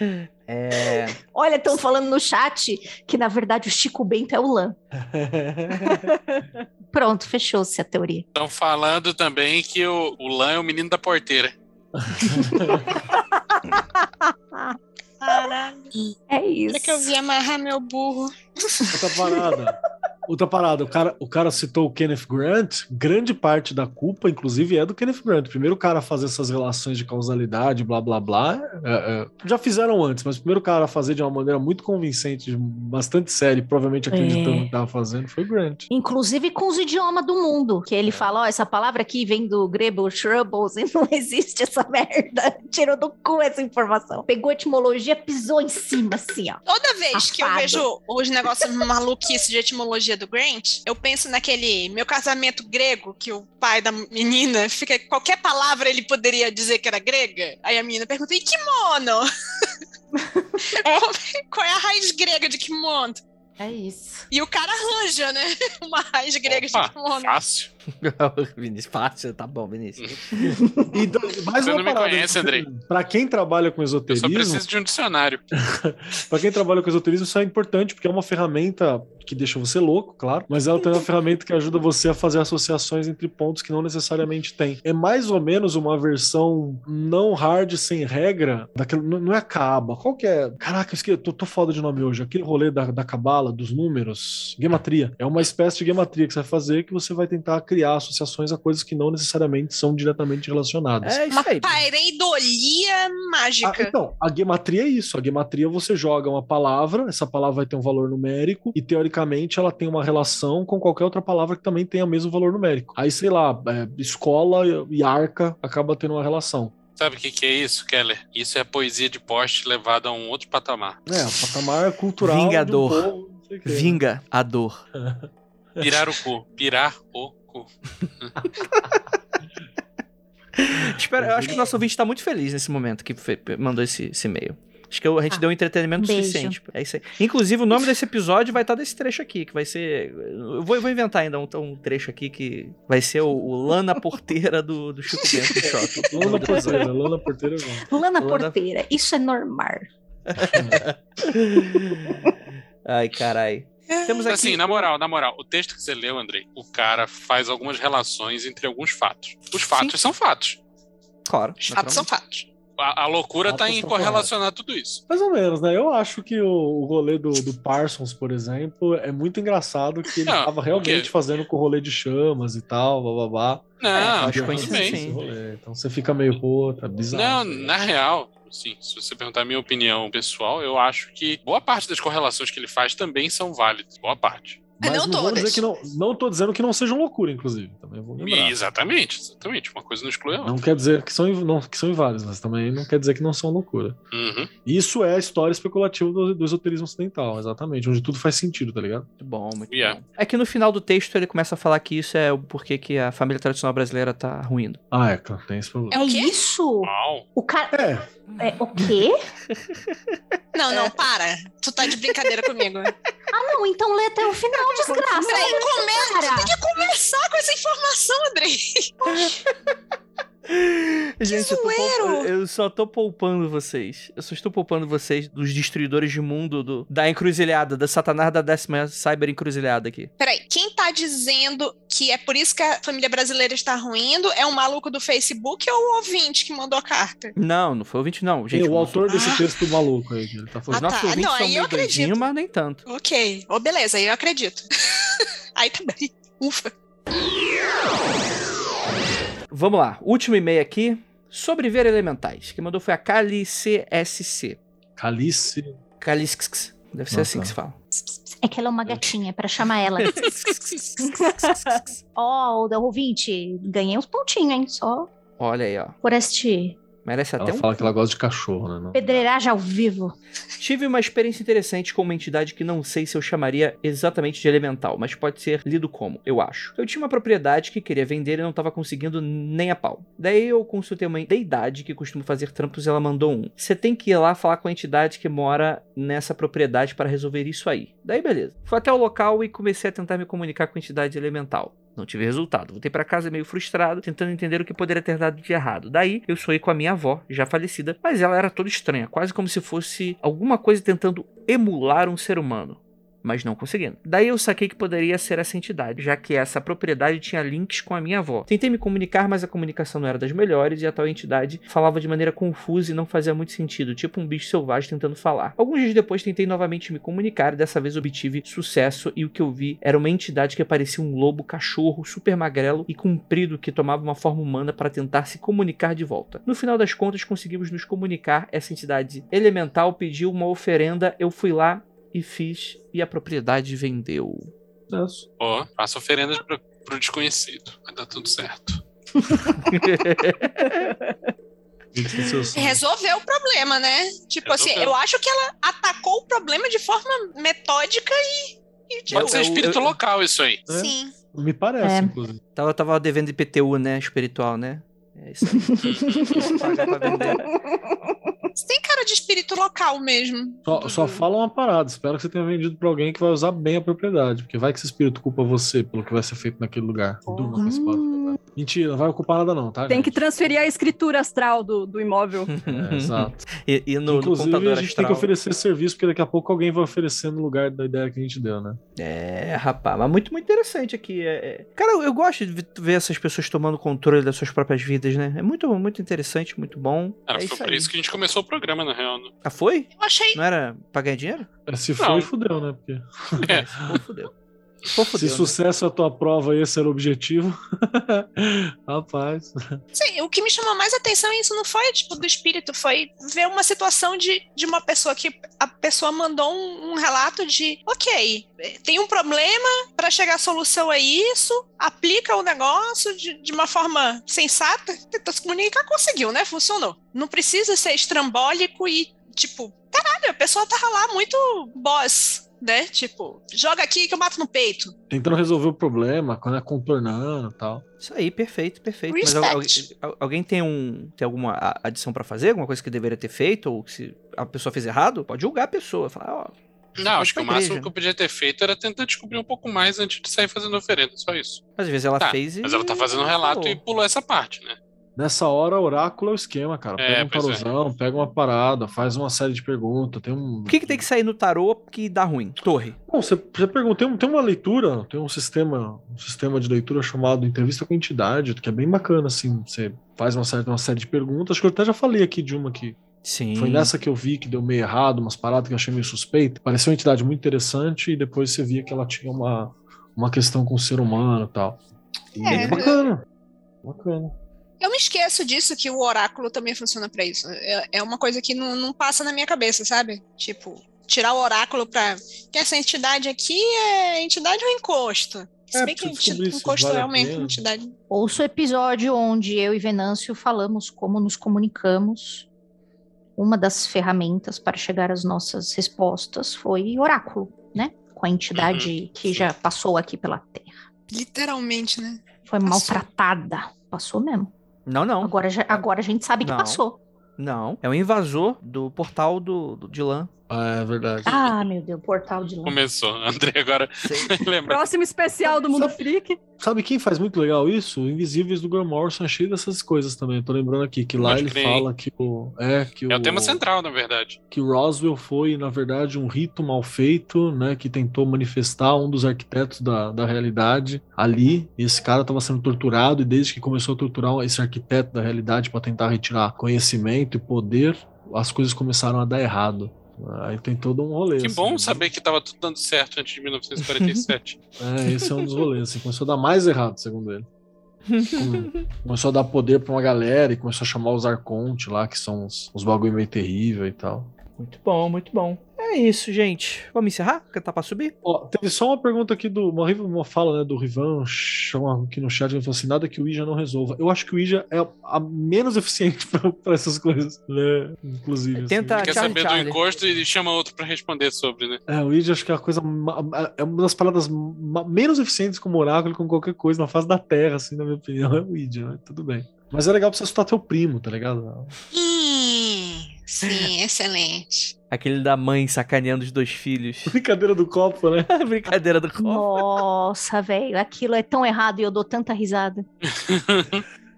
É. Olha, estão falando no chat que, na verdade, o Chico Bento é o Lan. Pronto, fechou-se a teoria. Estão falando também que o, o Lan é o menino da porteira. Caralho. É isso. É que eu vi amarrar meu burro. Outra parada. Outra parada, o cara, o cara citou o Kenneth Grant, grande parte da culpa, inclusive, é do Kenneth Grant. Primeiro o cara a fazer essas relações de causalidade, blá blá blá. é, é, já fizeram antes, mas o primeiro cara a fazer de uma maneira muito convincente, bastante séria, e provavelmente acreditando É. que tava fazendo, foi o Grant. Inclusive com os idiomas do mundo. Que ele fala, ó, essa palavra aqui vem do grego shrubbles e não existe essa merda. Tirou do cu essa informação. Pegou a etimologia, pisou em cima, assim, ó. Toda vez que eu vejo os negócios maluquice de etimologia do Grant, eu penso naquele meu casamento grego, que o pai da menina fica. Qualquer palavra ele poderia dizer que era grega. Aí a menina pergunta: e kimono? Qual é a raiz grega de kimono? É isso. E o cara arranja, né? Uma raiz grega Opa, de kimono. fácil. Vinícius, fácil, tá bom, Vinícius. E do- mais Você uma não me parada, conhece, Andrei. Pra quem trabalha com Eu só esoterismo, preciso de um dicionário. Pra quem trabalha com esoterismo, isso é importante, porque é uma ferramenta que deixa você louco, claro, mas ela tem uma ferramenta que ajuda você a fazer associações entre pontos que não necessariamente tem. É mais ou menos uma versão não hard, sem regra, daquele, não é a Kaaba. Qual que é? Caraca, eu esqueci, tô, tô foda de nome hoje. Aquele rolê da, da Cabala, dos números, gematria. É uma espécie de gematria que você vai fazer que você vai tentar criar associações a coisas que não necessariamente são diretamente relacionadas. É isso Uma aí. pareidolia Ah, mágica. então, a gematria é isso. A gematria você joga uma palavra, essa palavra vai ter um valor numérico e teoricamente ela tem uma relação com qualquer outra palavra que também tenha o mesmo valor numérico. Aí, sei lá, é, escola e arca acaba tendo uma relação. Sabe o que, que é isso, Keller? Isso é poesia de poste levada a um outro patamar. É, o patamar cultural. Vingador. Um povo. Vinga a dor. Pirar o cu. Pirar o cu. Espero, eu acho que o nosso ouvinte tá muito feliz nesse momento que mandou esse, esse e-mail. Acho que a gente Ah, deu um entretenimento beijo. suficiente. É isso aí. Inclusive, o nome desse episódio vai estar desse trecho aqui, que vai ser. Eu vou, eu vou inventar ainda um, um trecho aqui que vai ser o, o Lana Porteira do, do Chico Bento do Shopping. Lana Porteira, Lana Porteira. não. Lana Lana- Porteira, isso é normal. Ai, carai. Temos aqui. Assim, na moral, na moral, o texto que você leu, Andrei, o cara faz algumas relações entre alguns fatos. Os fatos são fatos. Claro. Os fatos são fatos. A, a loucura tá Fatos em correlacionar tudo isso. Mais ou menos, né? Eu acho que o, o rolê do, do Parsons, por exemplo, é muito engraçado que ele Não, tava por realmente quê? fazendo com o rolê de chamas e tal, blá blá blá. Não, acho tudo coincidência, bem. sim. Rolê. Então você fica meio, pô, tá bizarro. Não, aí. na real, sim, se você perguntar a minha opinião pessoal, eu acho que boa parte das correlações que ele faz também são válidas. Boa parte. Mas Não não, vou todas. dizer que não, não tô dizendo que não sejam loucura, inclusive. Também vou lembrar. Exatamente, exatamente. Uma coisa não exclui a outra. Não quer dizer que são, não, que são inválidas, mas também não quer dizer que não são loucura. Uhum. Isso é a história especulativa do, do esoterismo ocidental, exatamente, onde tudo faz sentido, tá ligado? Muito bom, muito Yeah. bom. É que no final do texto ele começa a falar que isso é o porquê que a família tradicional brasileira tá ruindo. Ah, é, claro, tem esse problema. É É isso? Uau. O cara. É, É, o quê? Não, não, para. Tu tá de brincadeira comigo. Ah, não, então lê até o final, desgraça. Peraí, começa. Tem que começar com essa informação, Andrei. Gente, eu, eu só tô poupando vocês. Eu só estou poupando vocês dos destruidores de mundo do, da encruzilhada, da satanás da décima cyber encruzilhada aqui. Peraí, quem tá dizendo que é por isso que a família brasileira está ruindo é um maluco do Facebook ou o ouvinte que mandou a carta? Não, não foi ouvinte, não. Gente, Tem o não autor desse texto maluco aí, ele tá falando. Ah, nossos tá. ouvintes Não, são aí meio eu acredito. mas nem tanto. Ok. Ô, beleza, aí eu acredito. aí bem. Ufa. Vamos lá, último e-mail aqui. Sobreviver elementais. Quem mandou foi a Kali CSC. Calice. Kalisks. Deve ser assim tá. que se fala. É que ela é uma gatinha, pra chamar ela. Ó, o ouvinte, ganhei uns pontinhos, hein? Só Olha aí, ó. por este Merece Ela até um fala que ela gosta de cachorro, né? Não- pedreiragem ao vivo. Tive uma experiência interessante com uma entidade que não sei se eu chamaria exatamente de elemental, mas pode ser lido como, eu acho. Eu tinha uma propriedade que queria vender e não estava conseguindo nem a pau. Daí eu consultei uma deidade que costuma fazer trampos e ela mandou um. Você tem que ir lá falar com a entidade que mora nessa propriedade para resolver isso aí. Daí beleza. Fui até o local e comecei a tentar me comunicar com a entidade elemental. Não tive resultado. Voltei pra casa meio frustrado, tentando entender o que poderia ter dado de errado. Daí, eu sonhei com a minha avó, já falecida, mas ela era toda estranha, quase como se fosse alguma coisa tentando emular um ser humano. Mas não conseguindo. Daí eu saquei que poderia ser essa entidade, já que essa propriedade tinha links com a minha avó. Tentei me comunicar, mas a comunicação não era das melhores e a tal entidade falava de maneira confusa e não fazia muito sentido, tipo um bicho selvagem tentando falar. Alguns dias depois tentei novamente me comunicar e dessa vez obtive sucesso e o que eu vi era uma entidade que parecia um lobo cachorro super magrelo e comprido que tomava uma forma humana para tentar se comunicar de volta. No final das contas conseguimos nos comunicar, essa entidade elemental pediu uma oferenda, eu fui lá e fiz e a propriedade vendeu. Ó, faça oferendas pro, pro desconhecido. Vai dar tudo certo. Isso. Resolveu o problema, né? Tipo assim, Resolveu. eu acho que ela atacou o problema de forma metódica e. e tipo, Pode ser eu- espírito eu- local isso aí. É. Sim. Me parece, É. inclusive. Tava, tava devendo IPTU, né? Espiritual, né? É isso aí. Você tem cara de espírito local mesmo. Só, só fala uma parada. Espero que você tenha vendido pra alguém que vai usar bem a propriedade. Porque vai que esse espírito culpa você pelo que vai ser feito naquele lugar. Durma com esse. Mentira, não vai ocupar nada, não, tá? Tem que gente? transferir a escritura astral do, do imóvel. É, exato. E, e no, no Inclusive, computador a gente astral. tem que oferecer serviço, porque daqui a pouco alguém vai oferecer no lugar da ideia que a gente deu, né? É, rapaz, mas muito, muito interessante aqui. é- é. Cara, eu, eu gosto de ver- essas pessoas tomando controle das suas próprias vidas, né? É muito, muito interessante, muito bom. Era, é foi isso por aí. isso que a gente começou o programa, na real. Né? Ah, foi? Eu achei. Não era pra ganhar dinheiro? É, Se Não. foi, fudeu, né? Porque É. Pô, fudeu. Pô, se fudeu. né? sucesso é a tua prova esse era o objetivo, rapaz. Sim, o que me chamou mais atenção isso não foi tipo do espírito, foi ver uma situação de, de uma pessoa que a pessoa mandou um, um relato de, ok, tem um problema para chegar à solução é isso, aplica o negócio de, de uma forma sensata, tentou se comunicar, conseguiu, né? Funcionou. Não precisa ser estrambólico e tipo, caralho, a pessoa tava lá muito boss, né? Tipo, joga aqui que eu mato no peito. Tentando resolver o problema, quando é contornando e tal. Isso aí, perfeito, perfeito. Mas Respect. al- alguém tem um tem alguma a- adição pra fazer? Alguma coisa que deveria ter feito? Ou se a pessoa fez errado? Pode julgar a pessoa. Falar, ó, Não, acho que o máximo que eu podia ter feito era tentar descobrir um pouco mais antes de sair fazendo oferenda, só isso. mas às vezes ela Tá, fez e. Mas ela tá fazendo um relato falou. e pulou essa parte, né? Nessa hora, oráculo é o esquema, cara. É, Pega um pois é. pega uma parada, faz uma série de perguntas. Tem um. O que, que tem que sair no tarô que dá ruim? Torre. Bom, você, você pergunta, tem, um- tem uma leitura, tem um sistema, um sistema de leitura chamado Entrevista com Entidade, que é bem bacana, assim. Você faz uma série, uma série de perguntas. Acho que eu até já falei aqui de uma que Sim. foi nessa que eu vi que deu meio errado, umas paradas que eu achei meio suspeita. Pareceu uma entidade muito interessante e depois você via que ela tinha uma, uma questão com o ser humano e tal. E É. bacana. Bacana. Eu me esqueço disso, que o oráculo também funciona pra isso. É, é uma coisa que não, não passa na minha cabeça, sabe? Tipo, tirar o oráculo pra. Que essa entidade aqui é entidade ou encosto? Se É, bem que encosto vale é uma entidade. Ouço o episódio onde eu e Venâncio falamos como nos comunicamos. Uma das ferramentas para chegar às nossas respostas foi oráculo, né? Com a entidade que já passou aqui pela Terra. Literalmente, né? Foi Passou. maltratada. Passou mesmo. Não, não. Agora, agora a gente sabe que Não. passou. Não. É um invasor do portal do, do de lã. Ah, é verdade. Ah, meu Deus, portal de lã. Começou. André agora. Próximo especial do Mundo Freak. Sabe quem faz muito legal isso? O Invisíveis do Graham Morrison é cheio dessas coisas também. Tô lembrando aqui que lá Pode ele crer. fala que o. É, que É o tema central, na verdade. que Roswell foi, na verdade, um rito mal feito, né, que tentou manifestar um dos arquitetos da, da realidade ali. E esse cara estava sendo torturado, e desde que começou a torturar esse arquiteto da realidade para tentar retirar conhecimento e poder, as coisas começaram a dar errado. Aí tem todo um rolê. Que assim, bom né? saber que tava tudo dando certo antes de 1947. É, esse é um dos rolês. Assim, começou a dar mais errado, segundo ele. Come- Começou a dar poder pra uma galera e começou a chamar os Arconte lá, que são os, os bagulho meio terrível e tal. Muito bom, muito bom. É isso, gente. Vamos encerrar? Quer tá pra subir? Ó, teve só uma pergunta aqui do. Uma, uma fala, né, do Rivan, chama aqui no chat, ele falou assim: nada que o Ija não resolva. Eu acho que o Ija é a menos eficiente pra, pra essas coisas, né? Inclusive. assim. Tenta- Quer Charlie, saber Charlie. do encosto e chama outro pra responder sobre, né? É, o Ija acho que é a coisa. É uma das paradas ma- menos eficientes como oráculo, com qualquer coisa na face da Terra, assim, na minha opinião, é o Ija, né? Tudo bem. Mas é legal pra você assustar teu primo, tá ligado? Sim, excelente. Aquele da mãe sacaneando os dois filhos. Brincadeira do copo, né? Brincadeira do copo. Nossa, velho, aquilo é tão errado e eu dou tanta risada.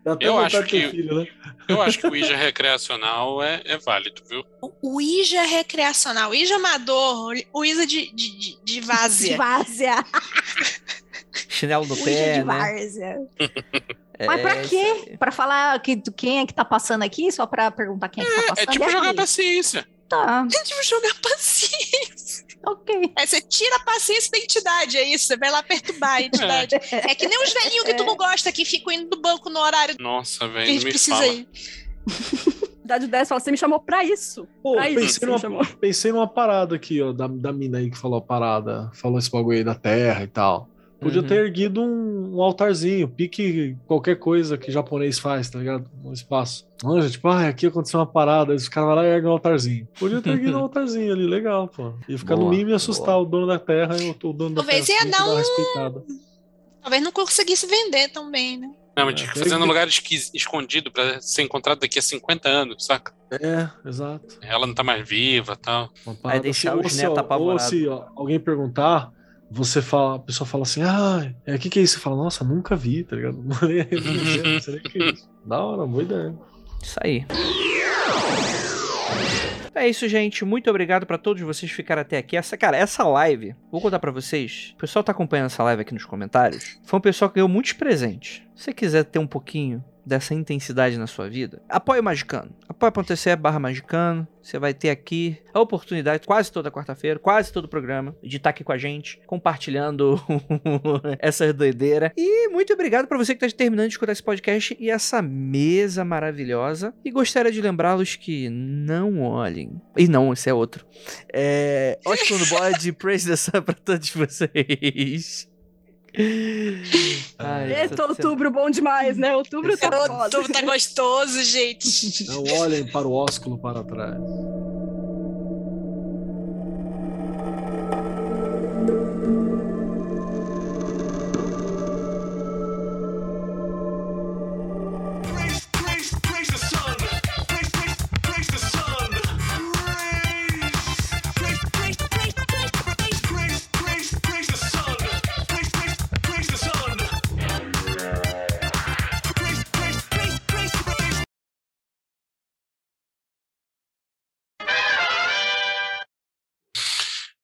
Dá até Eu acho que- filho, né? Eu acho que o Ija recreacional é, é válido, viu? O, o Ija recreacional, o Ija amador, o Ija de, de, de, de várzea. várzea. Chinelo no O Ija pé, de né? Mas pra É, quê? Pra falar que, quem é que tá passando aqui? Só pra perguntar quem é que tá É passando? tipo jogar aqui? paciência. Tá, É tipo jogar paciência. ok. Aí você tira a paciência da entidade, é isso. Você vai lá perturbar a entidade. É, que nem os velhinhos que tu não gosta, que ficam indo do banco no horário Nossa, velho, gente não me precisa fala. ir. Idade 10 fala, você me chamou pra isso. Pô, pra isso pensei numa, pensei numa parada aqui, ó, da, da mina aí que falou a parada, falou esse bagulho aí da terra e tal. Podia Uhum. ter erguido um, um altarzinho, pique qualquer coisa que japonês faz, tá ligado? No espaço. Anja, tipo, ah, aqui aconteceu uma parada, aí os caras vão lá e erguem um altarzinho. Podia ter erguido um altarzinho ali, legal, pô. Ia ficar no mínimo e assustar boa. o dono da terra e o, o dono da Talvez terra. ia tinha dar um-. Talvez não conseguisse vender tão bem, né? Não, mas É, tinha que fazer num lugar escondido pra ser encontrado daqui a 50 anos, saca? É, exato. Ela não tá mais viva e tal. Parada deixar netos ó, apavorados. Ou se ó, alguém perguntar, você fala, a pessoa fala assim, ah, é, o que, que é isso? Você fala, nossa, nunca vi, tá ligado? Não sei nem o que é isso. Da hora, boa ideia. Isso aí. É isso, gente. Muito obrigado pra todos vocês que ficaram até aqui. Essa, cara, essa live, vou contar pra vocês. O pessoal tá acompanhando essa live aqui nos comentários. Foi um pessoal que ganhou muitos presentes. Se você quiser ter um pouquinho dessa intensidade na sua vida, apoie o Magicano. Apoia.se barra Magicano. Você vai ter aqui a oportunidade, quase toda quarta-feira, quase todo o programa, de estar aqui com a gente, compartilhando essa doideira. E muito obrigado pra você que está terminando de escutar esse podcast e essa mesa maravilhosa. E gostaria de lembrá-los que não olhem. E não, esse é outro. É. Ótimo no bode, praise the sun pra todos vocês. Ai, Eita, essa- outubro bom demais, né? Outubro tá foda. Outubro tá gostoso, gente. Não olhem para o ósculo para trás.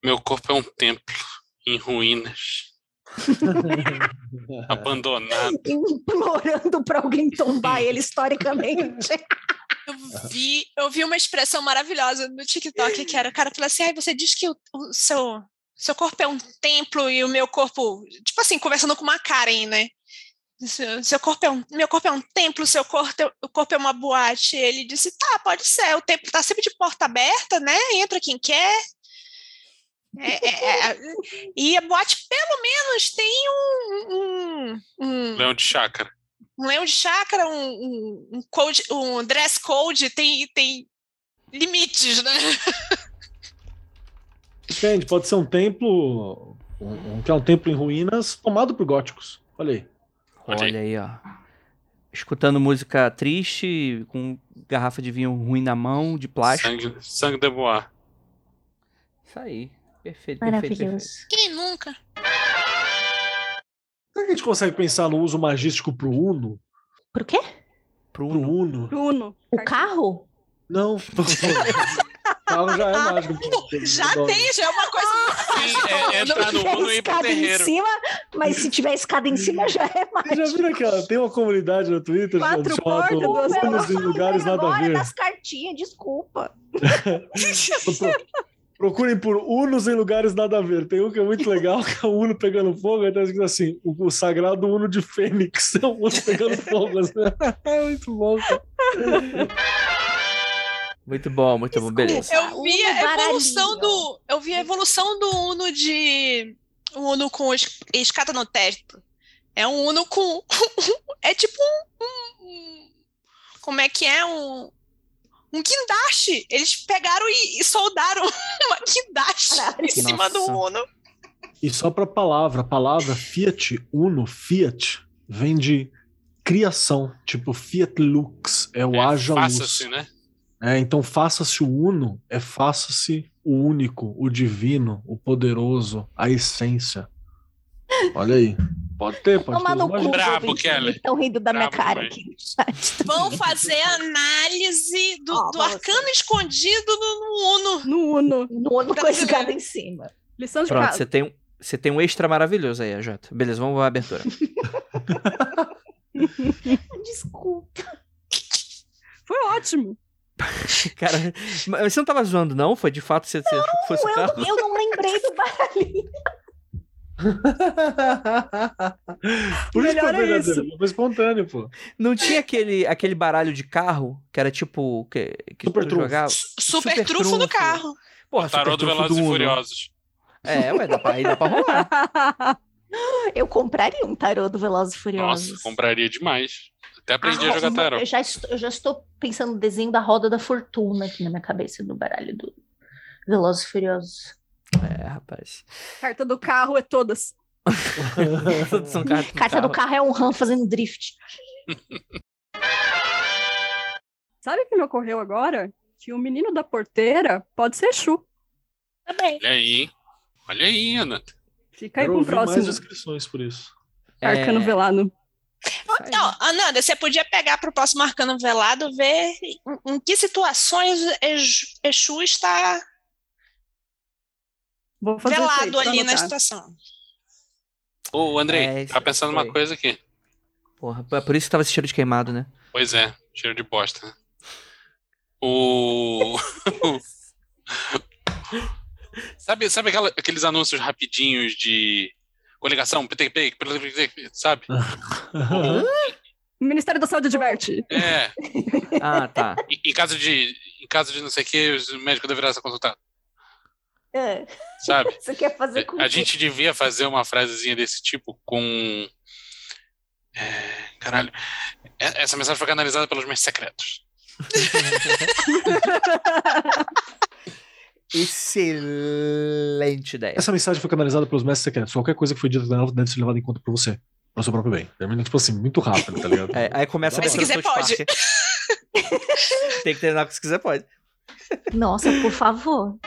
Meu corpo é um templo em ruínas, abandonado. Implorando pra alguém tombar ele historicamente. Eu vi, eu vi uma expressão maravilhosa no TikTok que era o cara falou assim: Ai, você diz que o, o seu, seu corpo é um templo e o meu corpo. Tipo assim, conversando com uma Karen, né? Seu, seu corpo é um, meu corpo é um templo, seu corpo, é- o corpo é uma boate. Ele disse: tá, pode ser, o templo tá sempre de porta aberta, né? Entra quem quer. É, é, é, e a boate, pelo menos, tem um, um, um, Leão de chácara. um leão de chácara, um, um, um code, um dress code, tem, tem limites, né? Depende, pode ser um templo. Um, um- que é um templo em ruínas tomado por góticos. Olha aí. Olha aí. Ó. Escutando música triste, com garrafa de vinho ruim na mão, de plástico. Sangue, sangue de bois. Isso aí. Perfeito, perfeito, perfeito. Maravilhoso. Quem nunca? Será que a gente consegue pensar no uso magístico pro Uno? Por quê? Pro Pro Uno. Uno? Bruno. O carro? Não. carro já é mágico. Já tem, já é uma coisa. Sim, é, entrar no Uno e ir pro em cima, mas se tiver escada em cima já é mais. Vocês já viram aquela? Tem uma comunidade no Twitter Quatro chamada portas, duas Unos em lugares nada a ver. das cartinhas, desculpa. Pro- Procurem por Unos em lugares nada a ver. Tem um que é muito legal, que é o Uno pegando fogo, aí tá escrito assim: o, o sagrado Uno de Fênix. É o Uno pegando fogo. assim. É muito bom, cara. Muito bom, muito bom. Beleza. Eu vi a evolução do. Eu vi a evolução do Uno de. O Uno com es- escada no teto. É um Uno com. é tipo um, um- um- Como é que é? Um. Um guindaste. Eles pegaram e, e soldaram uma guindaste Caralho. em cima do Nossa. Uno. E só pra palavra, a palavra Fiat Uno, Fiat, vem de criação. Tipo, Fiat Lux, é o É, haja luz. Faça-se, né? É, então faça-se o uno, é faça-se o único, o divino, o poderoso, a essência. Olha aí. Pode ter, pode Tomar ter. no cu. Brabo, Kelly. Estão rindo da minha Brabo cara demais. aqui no chat. Vão fazer análise do, Ó, do arcano escondido no, no Uno. No Uno. No Uno com a escada em cima. Lição de Pronto, casa. você tem, um- você tem um extra maravilhoso aí, Jota. Beleza, vamos à abertura. Desculpa. Foi ótimo. Cara, mas você não tava zoando, não? Foi de fato você, você achou que fosse Eu, eu não lembrei do baralhinho. Por isso que Melhor foi é verdadeiro, foi espontâneo, pô. Não tinha aquele, aquele baralho de carro que era tipo. Que, que Super trunfo. jogava? Super, Super trunfo do trunfo. carro. Porra, Tarô do Velozes e Uno. Furiosos. É, ué, dá pra, aí dá pra rolar. Eu compraria um tarô do Velozes e Furiosos. Nossa, compraria demais. Até aprendi A a jogar ro- tarô. Eu já, estou, eu já estou pensando no desenho da roda da fortuna aqui na minha cabeça do baralho do Velozes e Furiosos. É, rapaz. Carta do carro é todas. São cartas do Carta do carro é um RAM fazendo drift. Sabe o que me ocorreu agora? Que o menino da porteira pode ser Chu. Também. Olha aí. Olha aí, Ana. Fica aí Quero pro ouvir mais próximo. descrições por isso. Arcano É, velado. Não, Ananda, você podia pegar para o próximo arcano velado, ver em, em que situações Exu está Vou fazer velado ali na anotar. situação. Ô, Andrei, É, tava pensando numa foi. coisa aqui. Porra, é por isso que tava esse cheiro de queimado, né? Pois é, cheiro de bosta. né? O. sabe sabe aquela- aqueles anúncios rapidinhos de coligação, PTP, sabe? O Ministério da Saúde adverte. É, Ah, tá. em, em caso de em caso de não sei o que, o médico deverá ser consultado, É, sabe? você quer fazer com A que- gente devia fazer uma frasezinha desse tipo com. É, caralho. E- Essa mensagem foi canalizada pelos meus secretos. Excelente ideia. Essa mensagem foi canalizada pelos mestres secretos. Qualquer coisa que foi dita nela deve ser levada em conta por você. Para o seu próprio bem. Termina, tipo assim, muito rápido, tá ligado? É, aí começa a Mas se abertura quiser, Park. Tem que terminar com se quiser, pode. Nossa, por favor.